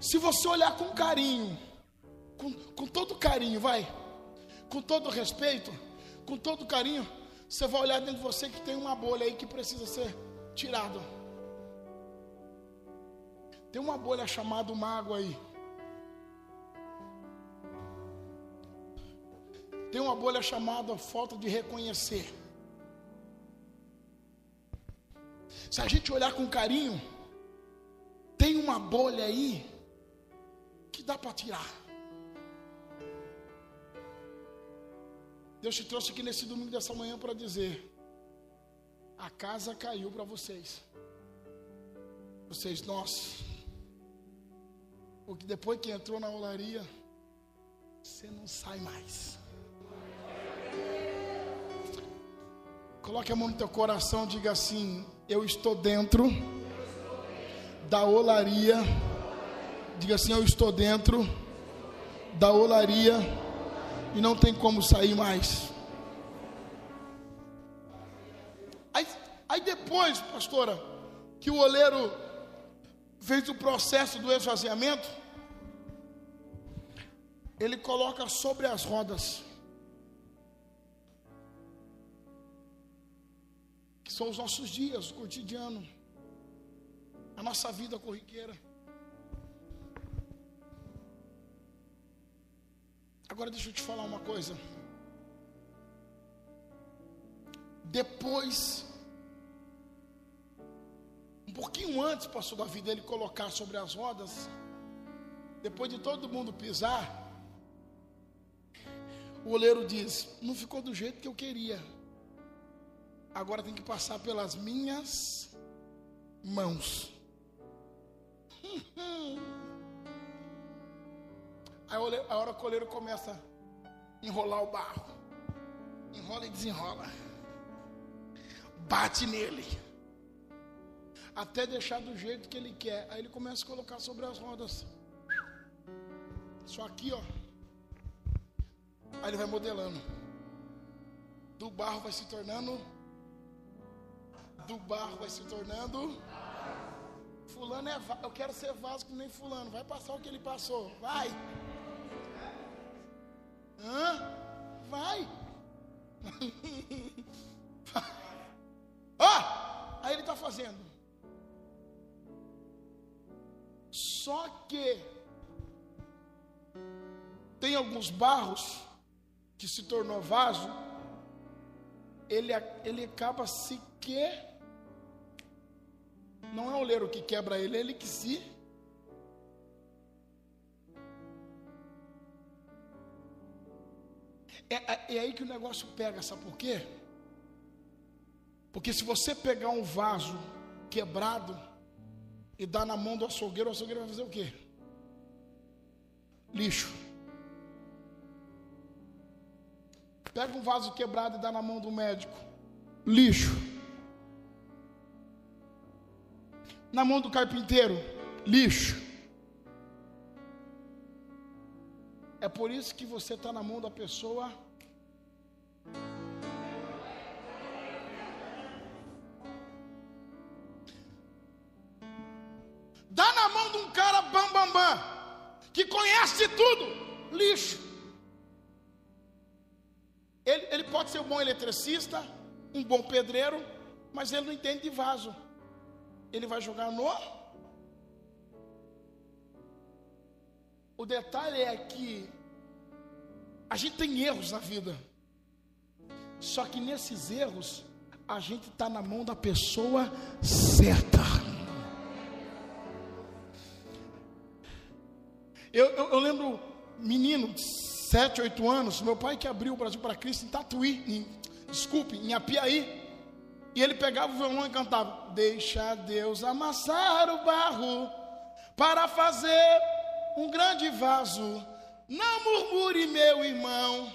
Se você olhar com carinho, com, com todo carinho, vai, com todo respeito, com todo carinho, você vai olhar dentro de você que tem uma bolha aí que precisa ser tirada. Tem uma bolha chamada mágoa aí. Tem uma bolha chamada falta de reconhecer. Se a gente olhar com carinho, tem uma bolha aí que dá para tirar. Deus te trouxe aqui nesse domingo dessa manhã para dizer: a casa caiu para vocês. Vocês, nós. Porque depois que entrou na olaria, você não sai mais. Coloque a mão no teu coração, diga assim: Eu estou dentro da olaria. Diga assim: Eu estou dentro da olaria e não tem como sair mais. Aí, aí depois, pastora, que o oleiro fez o processo do esvaziamento, ele coloca sobre as rodas. São os nossos dias, o cotidiano, a nossa vida corriqueira. Agora deixa eu te falar uma coisa. Depois, um pouquinho antes, pastor Davi, dele colocar sobre as rodas, depois de todo mundo pisar, o oleiro diz: Não ficou do jeito que eu queria. Agora tem que passar pelas minhas mãos. Aí a hora que o oleiro começa a enrolar o barro, enrola e desenrola, bate nele, até deixar do jeito que ele quer. Aí ele começa a colocar sobre as rodas. Só aqui, ó. Aí ele vai modelando. Do barro vai se tornando. Do barro vai se tornando. Fulano é. Eu quero ser vaso nem Fulano. Vai passar o que ele passou. Vai. Hã? Vai. Ó! aí ele está fazendo. Só que tem alguns barros que se tornou vaso, ele, ele acaba se que não é o leiro que quebra ele, é ele que se É, é, é, aí que o negócio pega, sabe por quê? Porque se você pegar um vaso quebrado, e dá na mão do açougueiro, o açougueiro vai fazer o quê? Lixo. Pega um vaso quebrado e dá na mão do médico. Lixo. Na mão do carpinteiro. Lixo. É por isso que você está na mão da pessoa. Dá na mão de um cara bam bam bam, que conhece tudo, lixo. Ele, ele pode ser um bom eletricista, um bom pedreiro, mas ele não entende de vaso. Ele vai jogar no. O detalhe é que a gente tem erros na vida. Só que nesses erros, a gente está na mão da pessoa certa. Eu, eu, eu lembro, menino, de 7, 8 anos, meu pai que abriu o Brasil para Cristo em Tatuí, em, desculpe, em Apiaí. E ele pegava o violão e cantava: Deixa Deus amassar o barro para fazer um grande vaso. Não murmure, meu irmão.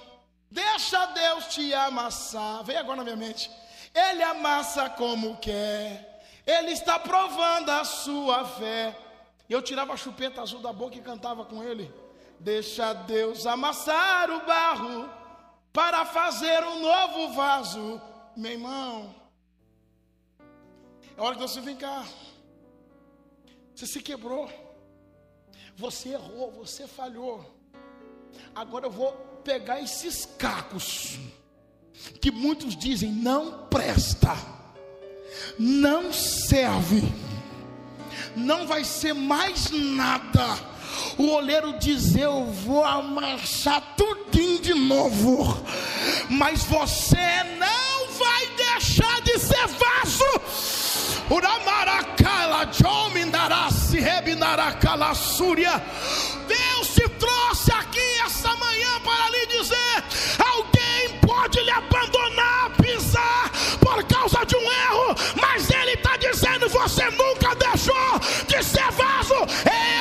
Deixa Deus te amassar. Vem agora na minha mente. Ele amassa como quer. Ele está provando a sua fé. Eu tirava a chupeta azul da boca e cantava com ele. Deixa Deus amassar o barro para fazer um novo vaso. Meu irmão, é hora que você vem cá. Você se quebrou. Você errou, você falhou. Agora eu vou pegar esses cacos que muitos dizem não presta, não serve, não vai ser mais nada. O oleiro diz: Eu vou amassar tudinho de novo, mas você não vai deixar de ser vaso. Deus te trouxe aqui essa manhã para lhe dizer: alguém pode lhe abandonar, pisar por causa de um erro, mas Ele está dizendo: você nunca deixou de ser vaso,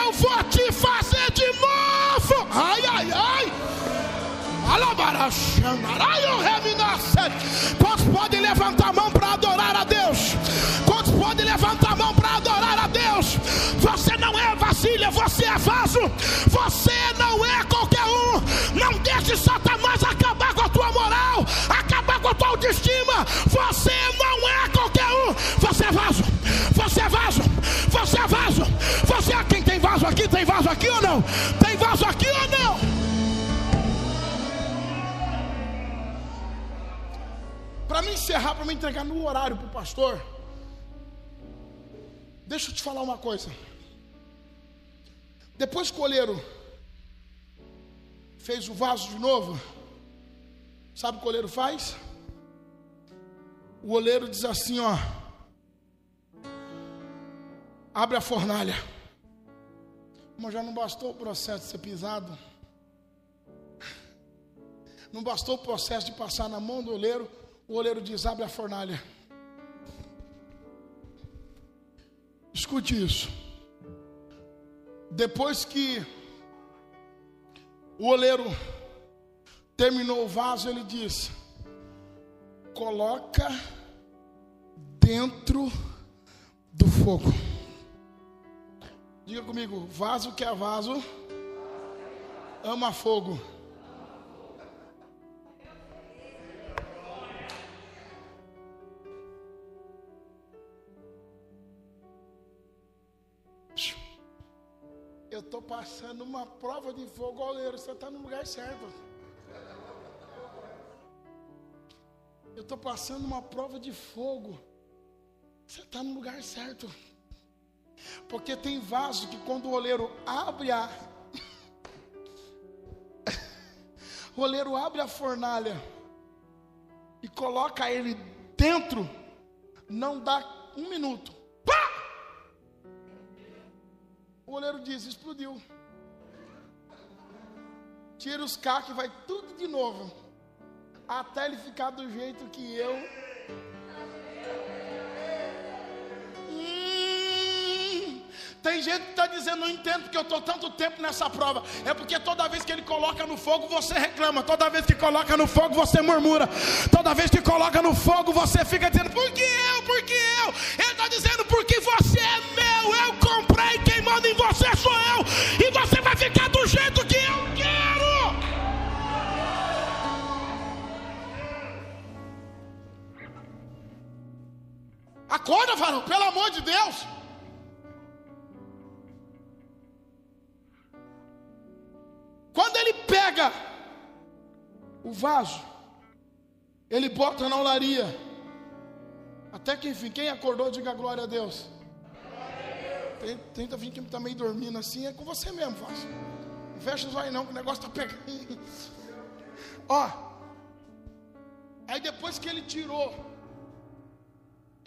eu vou te fazer de novo. Ai, ai, ai. Quantos podem levantar a mão para adorar a Deus? Você não é vasilha, você é vaso. Você não é qualquer um. Não deixe Satanás acabar com a tua moral, acabar com a tua autoestima. Você não é qualquer um. Você é vaso. Você é vaso. Você é vaso. Você é quem tem vaso aqui? Tem vaso aqui ou não? Tem vaso aqui ou não? Para me encerrar, para me entregar no horário para o pastor, deixa eu te falar uma coisa. Depois que o oleiro fez o vaso de novo, sabe o que o oleiro faz? O oleiro diz assim: ó, abre a fornalha. Mas já não bastou o processo de ser pisado, não bastou o processo de passar na mão do oleiro, o oleiro diz: abre a fornalha. Escute isso. Depois que o oleiro terminou o vaso, ele disse: coloca dentro do fogo. Diga comigo, vaso que é vaso, ama fogo. Eu estou passando uma prova de fogo, oleiro. Você está no lugar certo. Eu estou passando uma prova de fogo. Você está no lugar certo. Porque tem vaso que quando o oleiro abre a. o oleiro abre a fornalha e coloca ele dentro, não dá um minuto. Pá! O oleiro diz: explodiu. Tira os cacos e vai tudo de novo. Até ele ficar do jeito que eu. Tem gente que está dizendo, não entendo porque eu estou tanto tempo nessa prova. É porque toda vez que ele coloca no fogo, você reclama. Toda vez que coloca no fogo, você murmura. Toda vez que coloca no fogo, você fica dizendo, por que eu? Por que eu? Acorda, varão, pelo amor de Deus. Quando ele pega o vaso, ele bota na olaria. Até que enfim, quem acordou, diga glória a Deus. Tenta vir que está meio dormindo assim, é com você mesmo, vaso. Não fecha os olhos não, que o negócio está pegando. Ó, aí depois que ele tirou,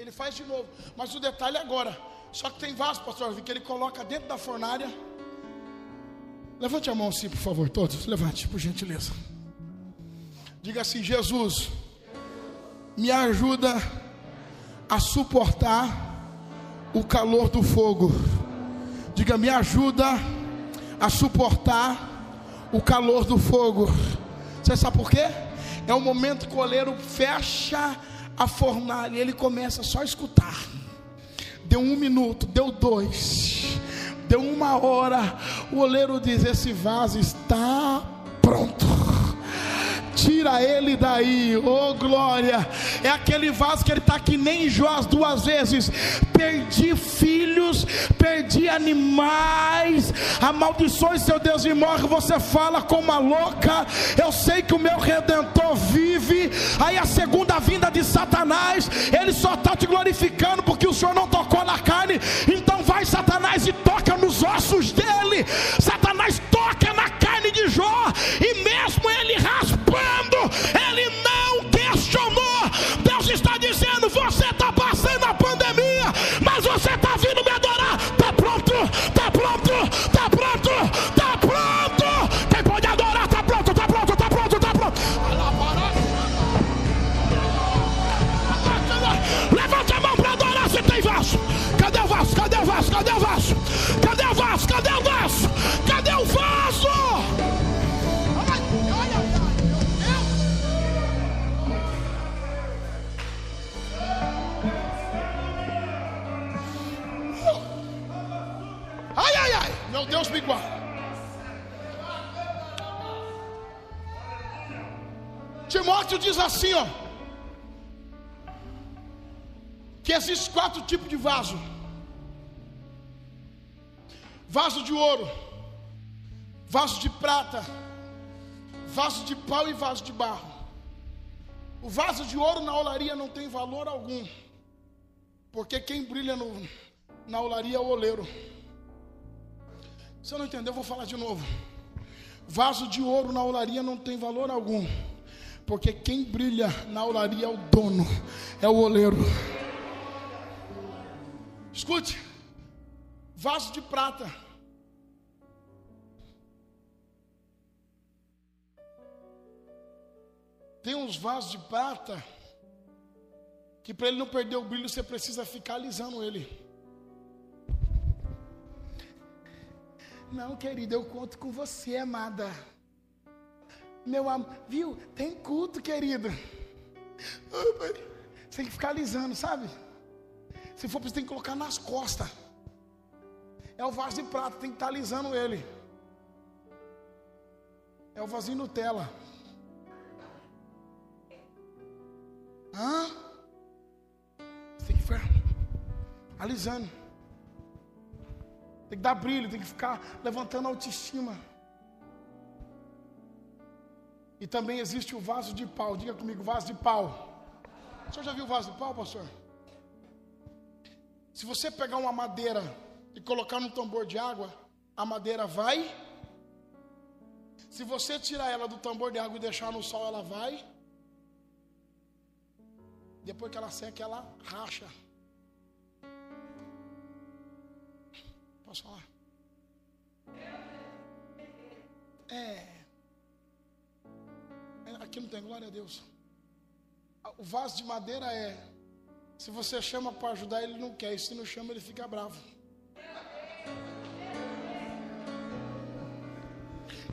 ele faz de novo. Mas o detalhe é agora, só que tem vaso, pastor, que ele coloca dentro da fornalha Levante a mão assim, por favor, todos. Levante, por gentileza. Diga assim: Jesus, me ajuda a suportar o calor do fogo. Diga, me ajuda a suportar o calor do fogo. Você sabe por quê? É o momento que o oleiro fecha a fornalha ele começa só a escutar. Deu um minuto, deu dois Deu uma hora, o oleiro diz: Esse vaso está pronto tira ele daí, oh glória. É aquele vaso que ele está que nem Jó as duas vezes. Perdi filhos, perdi animais, amaldiçoe seu Deus e morre. Você fala como uma louca. Eu sei que o meu redentor vive. Aí a segunda vinda de Satanás, ele só está te glorificando porque o Senhor não tocou na carne. Então vai, Satanás, e toca nos ossos dele. Satanás raspando, ele não questionou. Deus está dizendo: você está passando a pandemia, mas você está vindo me adorar. Está pronto, está pronto, está pronto, está pronto. Quem pode adorar, está pronto, está pronto, está pronto, está pronto. Levante a mão para adorar se tem vaso. Cadê o vaso? Cadê o vaso? Cadê o vaso? Cadê o vaso? Cadê o vaso? Deus me guarda. Timóteo diz assim, ó, que existem quatro tipos de vaso: vaso de ouro, vaso de prata, vaso de pau e vaso de barro. O vaso de ouro na olaria não tem valor algum, porque quem brilha no, na olaria é o oleiro. Se eu não entender, eu vou falar de novo. Vaso de ouro na olaria não tem valor algum, porque quem brilha na olaria é o dono, é o oleiro. Escute, vaso de prata. Tem uns vasos de prata que para ele não perder o brilho você precisa ficar alisando ele. Não, querida, eu conto com você, amada. Meu amor, viu? Tem culto, querido. Você tem que ficar alisando, sabe? Se for preciso, tem que colocar nas costas. É o vaso de prata, tem que estar alisando ele. É o vasinho Nutella. Hã? Você tem que ficar alisando. Tem que dar brilho, tem que ficar levantando a autoestima. E também existe o vaso de pau. Diga comigo, vaso de pau. O senhor já viu o vaso de pau, pastor? Se você pegar uma madeira e colocar num tambor de água, a madeira vai. Se você tirar ela do tambor de água e deixar no sol, ela vai. Depois que ela seca, ela racha. Posso falar? É. Aqui não tem glória a Deus. O vaso de madeira é. Se você chama para ajudar, ele não quer. E se não chama, ele fica bravo.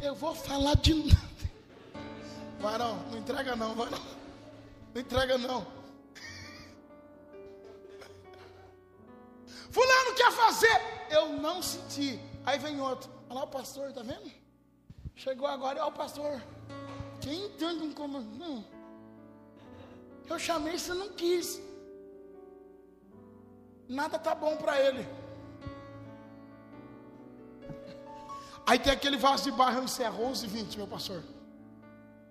Eu vou falar de nada. Vai não, entrega não, vai não. Não entrega não. Fulano quer fazer. Eu não senti. Aí vem outro. Olha lá o pastor, tá vendo? Chegou agora, olha o pastor. Quem entende um comando? Não. Eu chamei, você não quis. Nada tá bom para ele. Aí tem aquele vaso de barro, eu encerro 11 h 20, meu pastor.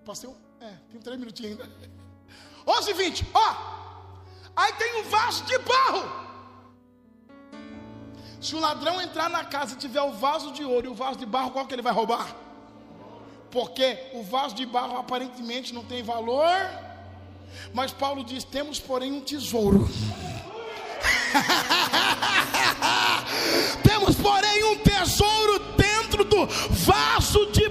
Passei um, é, tem três minutinhos ainda. 11 h 20, ó. Aí tem um vaso de barro. Se o ladrão entrar na casa e tiver o vaso de ouro e o vaso de barro, qual que ele vai roubar? Porque o vaso de barro aparentemente não tem valor, mas Paulo diz: temos, porém, um tesouro. temos, porém, um tesouro dentro do vaso de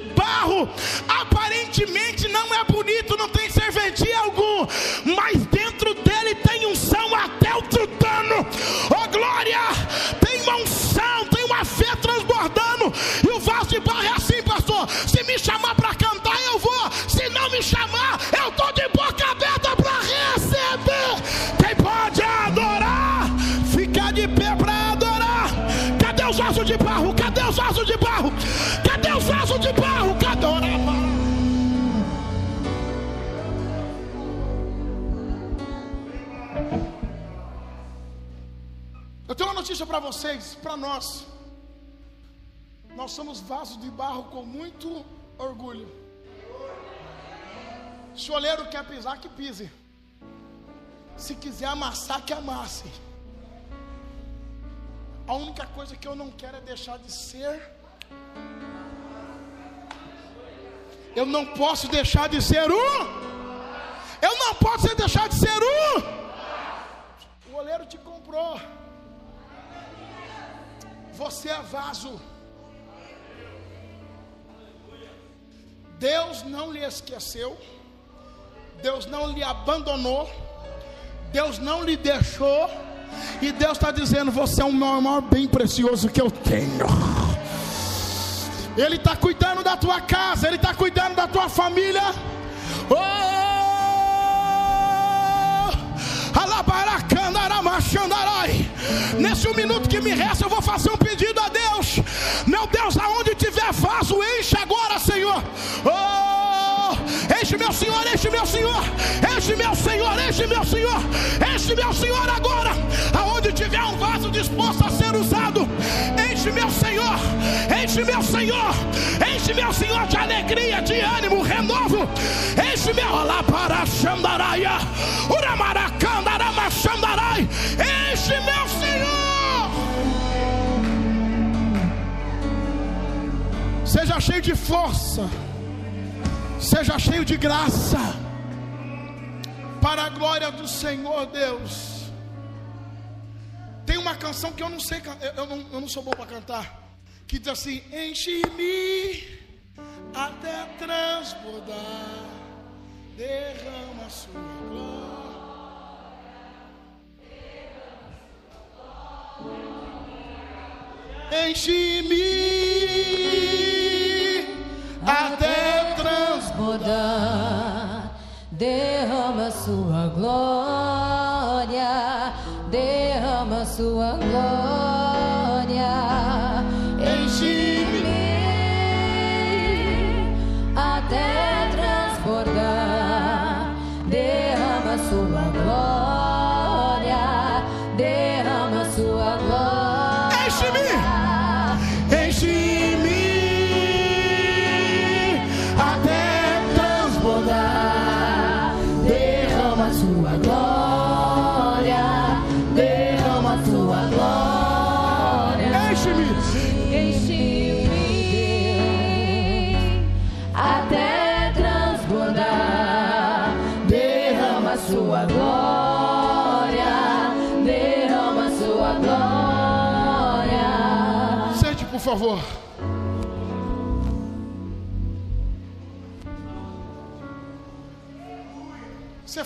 me chamar, eu estou de boca aberta para receber. Quem pode adorar, fica de pé para adorar. Cadê os vasos de barro? Cadê os vasos de barro? Cadê os vasos de barro? Cadê? Eu tenho uma notícia para vocês, para nós. Nós somos vasos de barro com muito orgulho. Se o oleiro quer pisar, que pise. Se quiser amassar, que amasse. A única coisa que eu não quero é deixar de ser. Eu não posso deixar de ser um. Eu não posso deixar de ser um. O oleiro te comprou. Você é vaso. Deus não lhe esqueceu. Deus não lhe abandonou. Deus não lhe deixou. E Deus está dizendo: Você é o maior bem precioso que eu tenho. Ele está cuidando da tua casa, Ele está cuidando da tua família. Oh! Nesse um minuto que me resta, eu vou fazer um pedido a Deus. Meu Deus, aonde tiver vaso, enche agora, Senhor. Oh, enche meu Senhor, enche meu Senhor, enche meu Senhor, enche meu Senhor, enche meu Senhor agora. Aonde tiver um vaso disposto a ser usado, enche meu Senhor, enche meu Senhor, enche meu Senhor de alegria, de ânimo, renovo. Enche meu lá para Xandaraia, Uramaracandarama Xandarai, enche meu Senhor. Seja cheio de força, seja cheio de graça, para a glória do Senhor Deus. Tem uma canção que eu não sei, eu não, eu não sou bom para cantar, que diz assim: Enche-me até transbordar, derrama a sua glória. Enche-me até transbordar, derrama sua glória, derrama sua glória,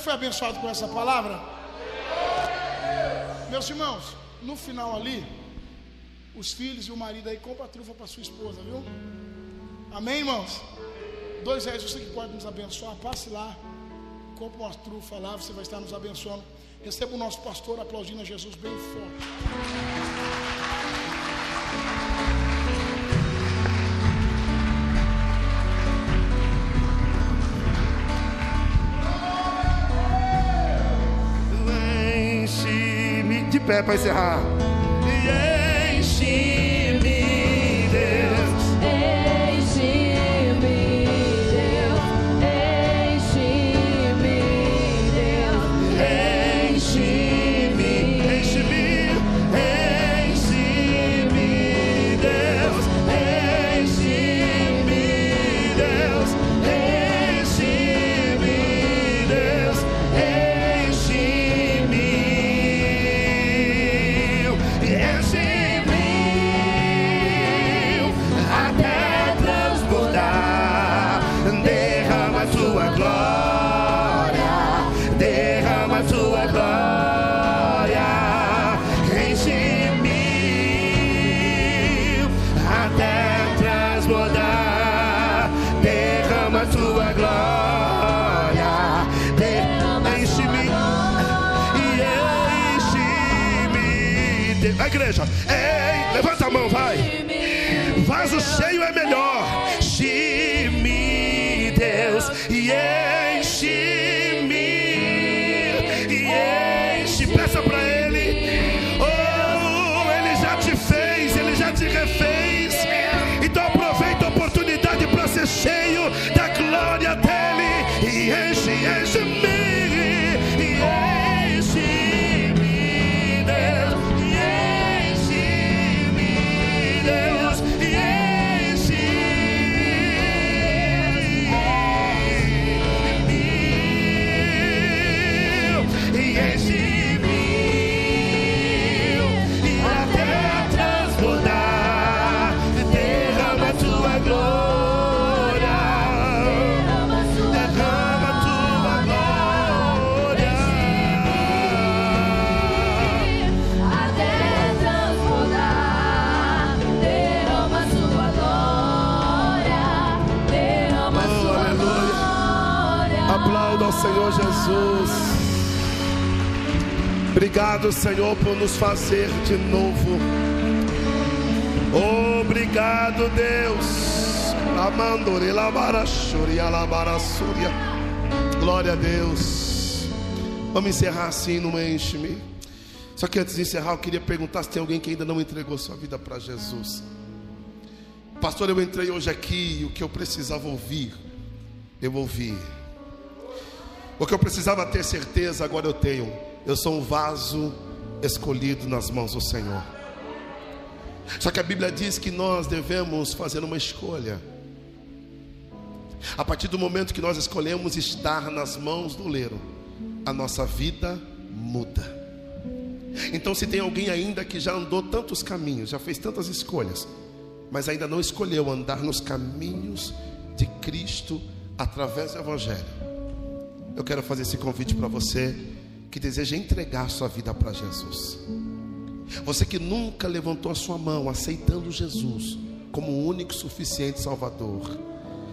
foi abençoado com essa palavra? Meus irmãos, no final ali, os filhos e o marido aí, compra trufa para sua esposa, viu? Amém, irmãos? Dois reais, você que pode nos abençoar, passe lá, compra uma trufa lá, você vai estar nos abençoando. Receba o nosso pastor aplaudindo a Jesus bem forte. Pé para encerrar. Obrigado, Senhor, por nos fazer de novo. Obrigado, Deus. Glória a Deus. Vamos encerrar assim no enche-me. Só que antes de encerrar, eu queria perguntar se tem alguém que ainda não entregou sua vida para Jesus. Pastor, eu entrei hoje aqui e o que eu precisava ouvir, eu ouvi. O que eu precisava ter certeza, agora eu tenho. Eu sou um vaso escolhido nas mãos do Senhor. Só que a Bíblia diz que nós devemos fazer uma escolha. A partir do momento que nós escolhemos estar nas mãos do leiro, a nossa vida muda. Então, se tem alguém ainda que já andou tantos caminhos, já fez tantas escolhas, mas ainda não escolheu andar nos caminhos de Cristo através do Evangelho, eu quero fazer esse convite para você que deseja entregar sua vida para Jesus. Você que nunca levantou a sua mão aceitando Jesus como o único suficiente Salvador,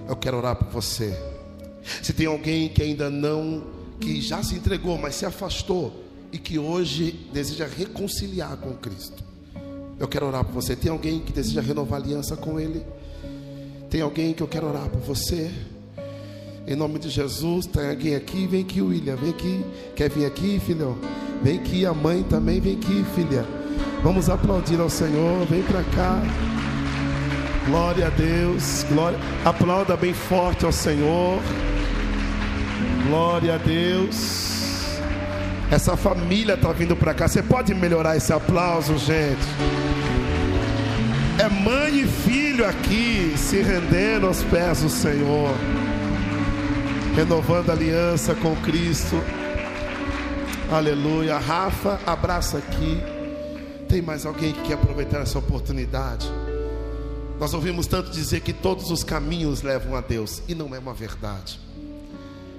eu quero orar por você. Se tem alguém que ainda não, que já se entregou, mas se afastou e que hoje deseja reconciliar com Cristo, eu quero orar por você. Tem alguém que deseja renovar aliança com Ele? Tem alguém que eu quero orar por você? Em nome de Jesus, tem alguém aqui? Vem aqui, William. Vem aqui. Quer vir aqui, filhão? Vem aqui, a mãe também. Vem aqui, filha. Vamos aplaudir ao Senhor. Vem para cá. Glória a Deus. Glória. Aplauda bem forte ao Senhor. Glória a Deus. Essa família está vindo para cá. Você pode melhorar esse aplauso, gente? É mãe e filho aqui se rendendo aos pés do Senhor, renovando a aliança com Cristo. Aleluia. Rafa, abraça aqui. Tem mais alguém que quer aproveitar essa oportunidade? Nós ouvimos tanto dizer que todos os caminhos levam a Deus, e não é uma verdade.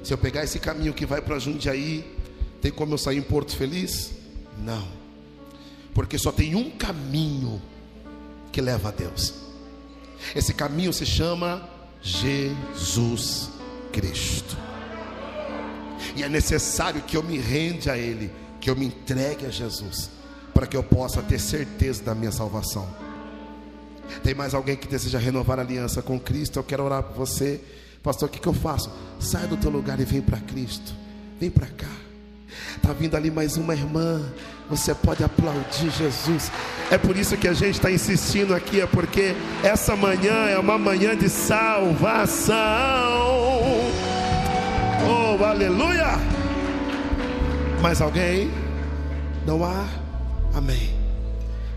Se eu pegar esse caminho que vai para Jundiaí, tem como eu sair em Porto Feliz? Não, porque só tem um caminho que leva a Deus. Esse caminho se chama Jesus Cristo. E é necessário que eu me rende a Ele, que eu me entregue a Jesus, para que eu possa ter certeza da minha salvação. Tem mais alguém que deseja renovar a aliança com Cristo? Eu quero orar por você. Pastor, o que, que eu faço? Sai do teu lugar e vem para Cristo. Vem para cá. Está vindo ali mais uma irmã. Você pode aplaudir Jesus. É por isso que a gente está insistindo aqui, é porque essa manhã é uma manhã de salvação. Aleluia! Mais alguém? Não há? Amém.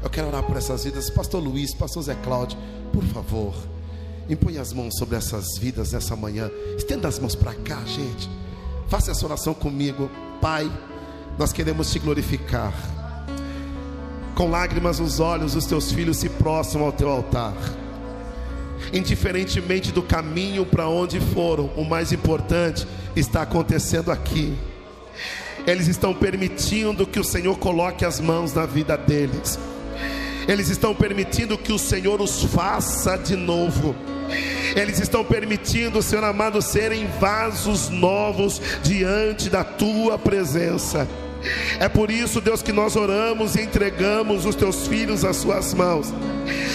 Eu quero orar por essas vidas. Pastor Luiz, Pastor Zé Cláudio, por favor, impõe as mãos sobre essas vidas nessa manhã. Estenda as mãos para cá, gente. Faça essa oração comigo. Pai, nós queremos te glorificar. Com lágrimas nos olhos, os teus filhos se prostram ao teu altar. Indiferentemente do caminho para onde foram, o mais importante está acontecendo aqui. Eles estão permitindo que o Senhor coloque as mãos na vida deles. Eles estão permitindo que o Senhor os faça de novo. Eles estão permitindo, Senhor amado, serem vasos novos diante da tua presença. É por isso, Deus, que nós oramos e entregamos os teus filhos às suas mãos.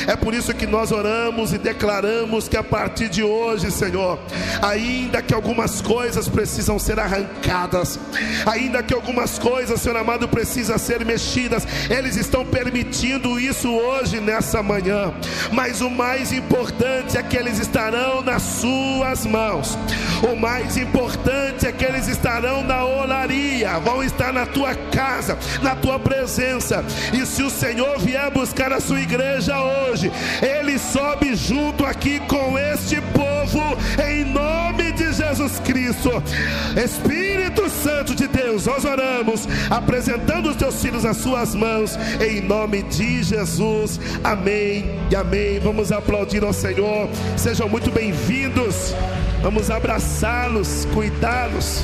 É por isso que nós oramos e declaramos que a partir de hoje, Senhor, ainda que algumas coisas precisam ser arrancadas, ainda que algumas coisas, Senhor amado, precisam ser mexidas, eles estão permitindo isso hoje, nessa manhã. Mas o mais importante é que eles estarão nas suas mãos. O mais importante é que eles estarão na olaria, vão estar na tua casa, na tua presença. E se o Senhor vier buscar a sua igreja hoje, ele sobe junto aqui com este povo, em nome de Jesus Cristo. Espírito Santo de Deus, nós oramos, apresentando os teus filhos às suas mãos, em nome de Jesus. Amém e amém. Vamos aplaudir ao Senhor. Sejam muito bem-vindos. Vamos abraçá-los, cuidá-los,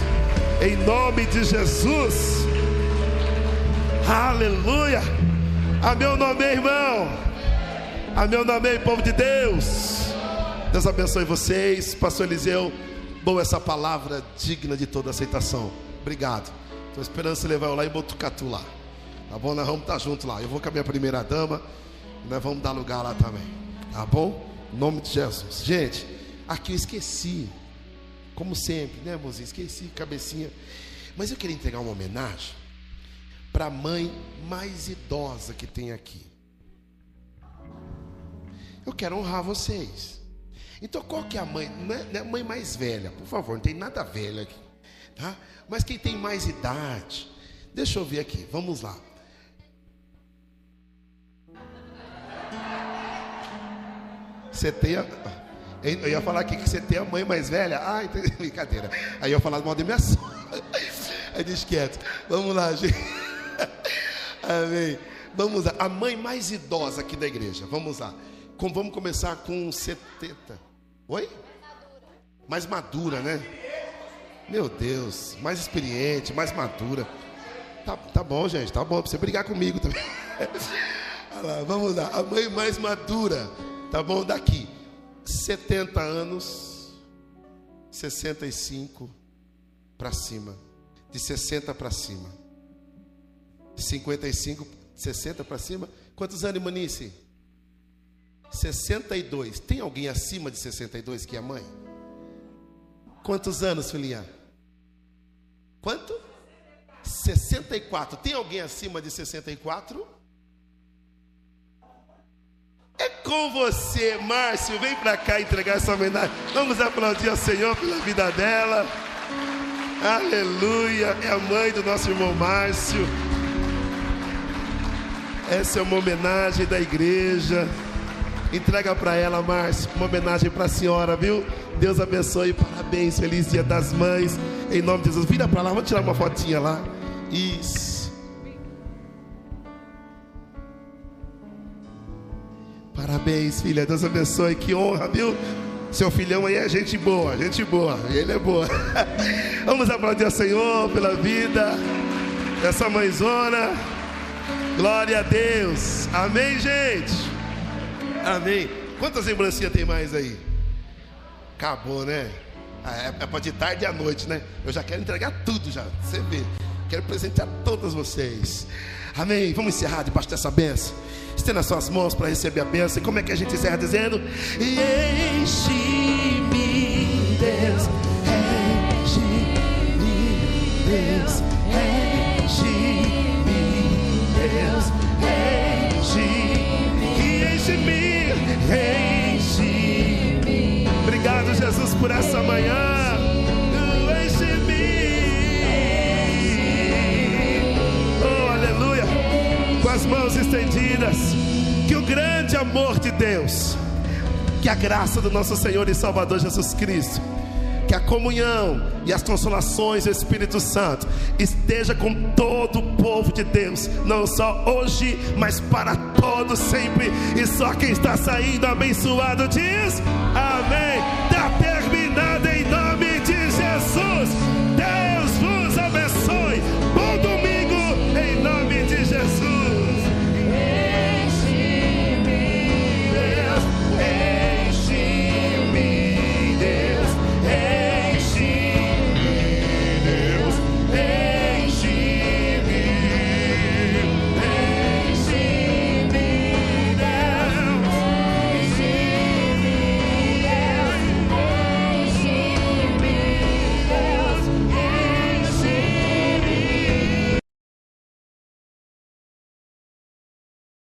em nome de Jesus. Aleluia. A meu nome, irmão. A meu nome, povo de Deus. Deus abençoe vocês. Pastor Eliseu, boa essa palavra digna de toda aceitação. Obrigado. Estou esperando você levar eu lá em Botucatu lá. Tá bom? Nós vamos estar juntos lá. Eu vou com a minha primeira dama. Nós vamos dar lugar lá também. Tá bom? Em nome de Jesus. Gente, aqui eu esqueci. Como sempre, né, mozinho? Esqueci, cabecinha. Mas eu queria entregar uma homenagem para a mãe mais idosa que tem aqui. Eu quero honrar vocês. Então, qual que é a mãe? Não é, não é a mãe mais velha, por favor, não tem nada velha aqui. Tá? Mas quem tem mais idade, deixa eu ver aqui, vamos lá. Você tem a. Eu ia falar aqui que você tem a mãe mais velha. Tem brincadeira. Aí eu falar mal de minha sogra. Aí deixa quieto. Vamos lá, gente. Amém. Vamos lá. A mãe mais idosa aqui da igreja. Vamos lá. Com, vamos começar com 70. Oi? Mais madura, né? Meu Deus. Mais experiente, mais madura. Tá, tá bom, gente. Tá bom. Pra você brigar comigo também. Lá, vamos lá. A mãe mais madura. Tá bom? Daqui. 70 anos. 65 para cima. De 60 para cima. 55, 60 para cima. Quantos anos, Manice? 62. Tem alguém acima de 62 que é mãe? Quantos anos, filhinha? Quanto? 64. Tem alguém acima de 64? É com você, Márcio. Vem para cá entregar essa homenagem. Vamos aplaudir ao Senhor pela vida dela. Aleluia. É a mãe do nosso irmão Márcio. Essa é uma homenagem da igreja. Entrega para ela, Márcio, uma homenagem para a senhora, viu? Deus abençoe, parabéns, feliz dia das mães. Em nome de Jesus. Vira para lá, vamos tirar uma fotinha lá. Isso. Parabéns, filha. Deus abençoe. Que honra, viu? Seu filhão aí é gente boa, gente boa. Ele é boa. Vamos aplaudir ao Senhor pela vida dessa mãezona. Glória a Deus. Amém, gente. Amém. Quantas lembrancinhas tem mais aí? Acabou, né? Ah, É, é para de tarde à noite, né? Eu já quero entregar tudo já. Você vê. Quero presentear todas vocês. Amém. Vamos encerrar debaixo dessa benção. Estenda as suas mãos para receber a benção. E como é que a gente encerra dizendo? E enche-me, Deus. Enche-me, Deus. Enche-me. Enche-me. Obrigado, Jesus, por essa manhã. Enche-me. Oh, aleluia. Com as mãos estendidas. Que o grande amor de Deus, que a graça do nosso Senhor e Salvador Jesus Cristo, que a comunhão e as consolações do Espírito Santo esteja com todo o povo de Deus, não só hoje, mas para todos sempre. E só quem está saindo abençoado diz: Amém. Está terminado em nome de Jesus.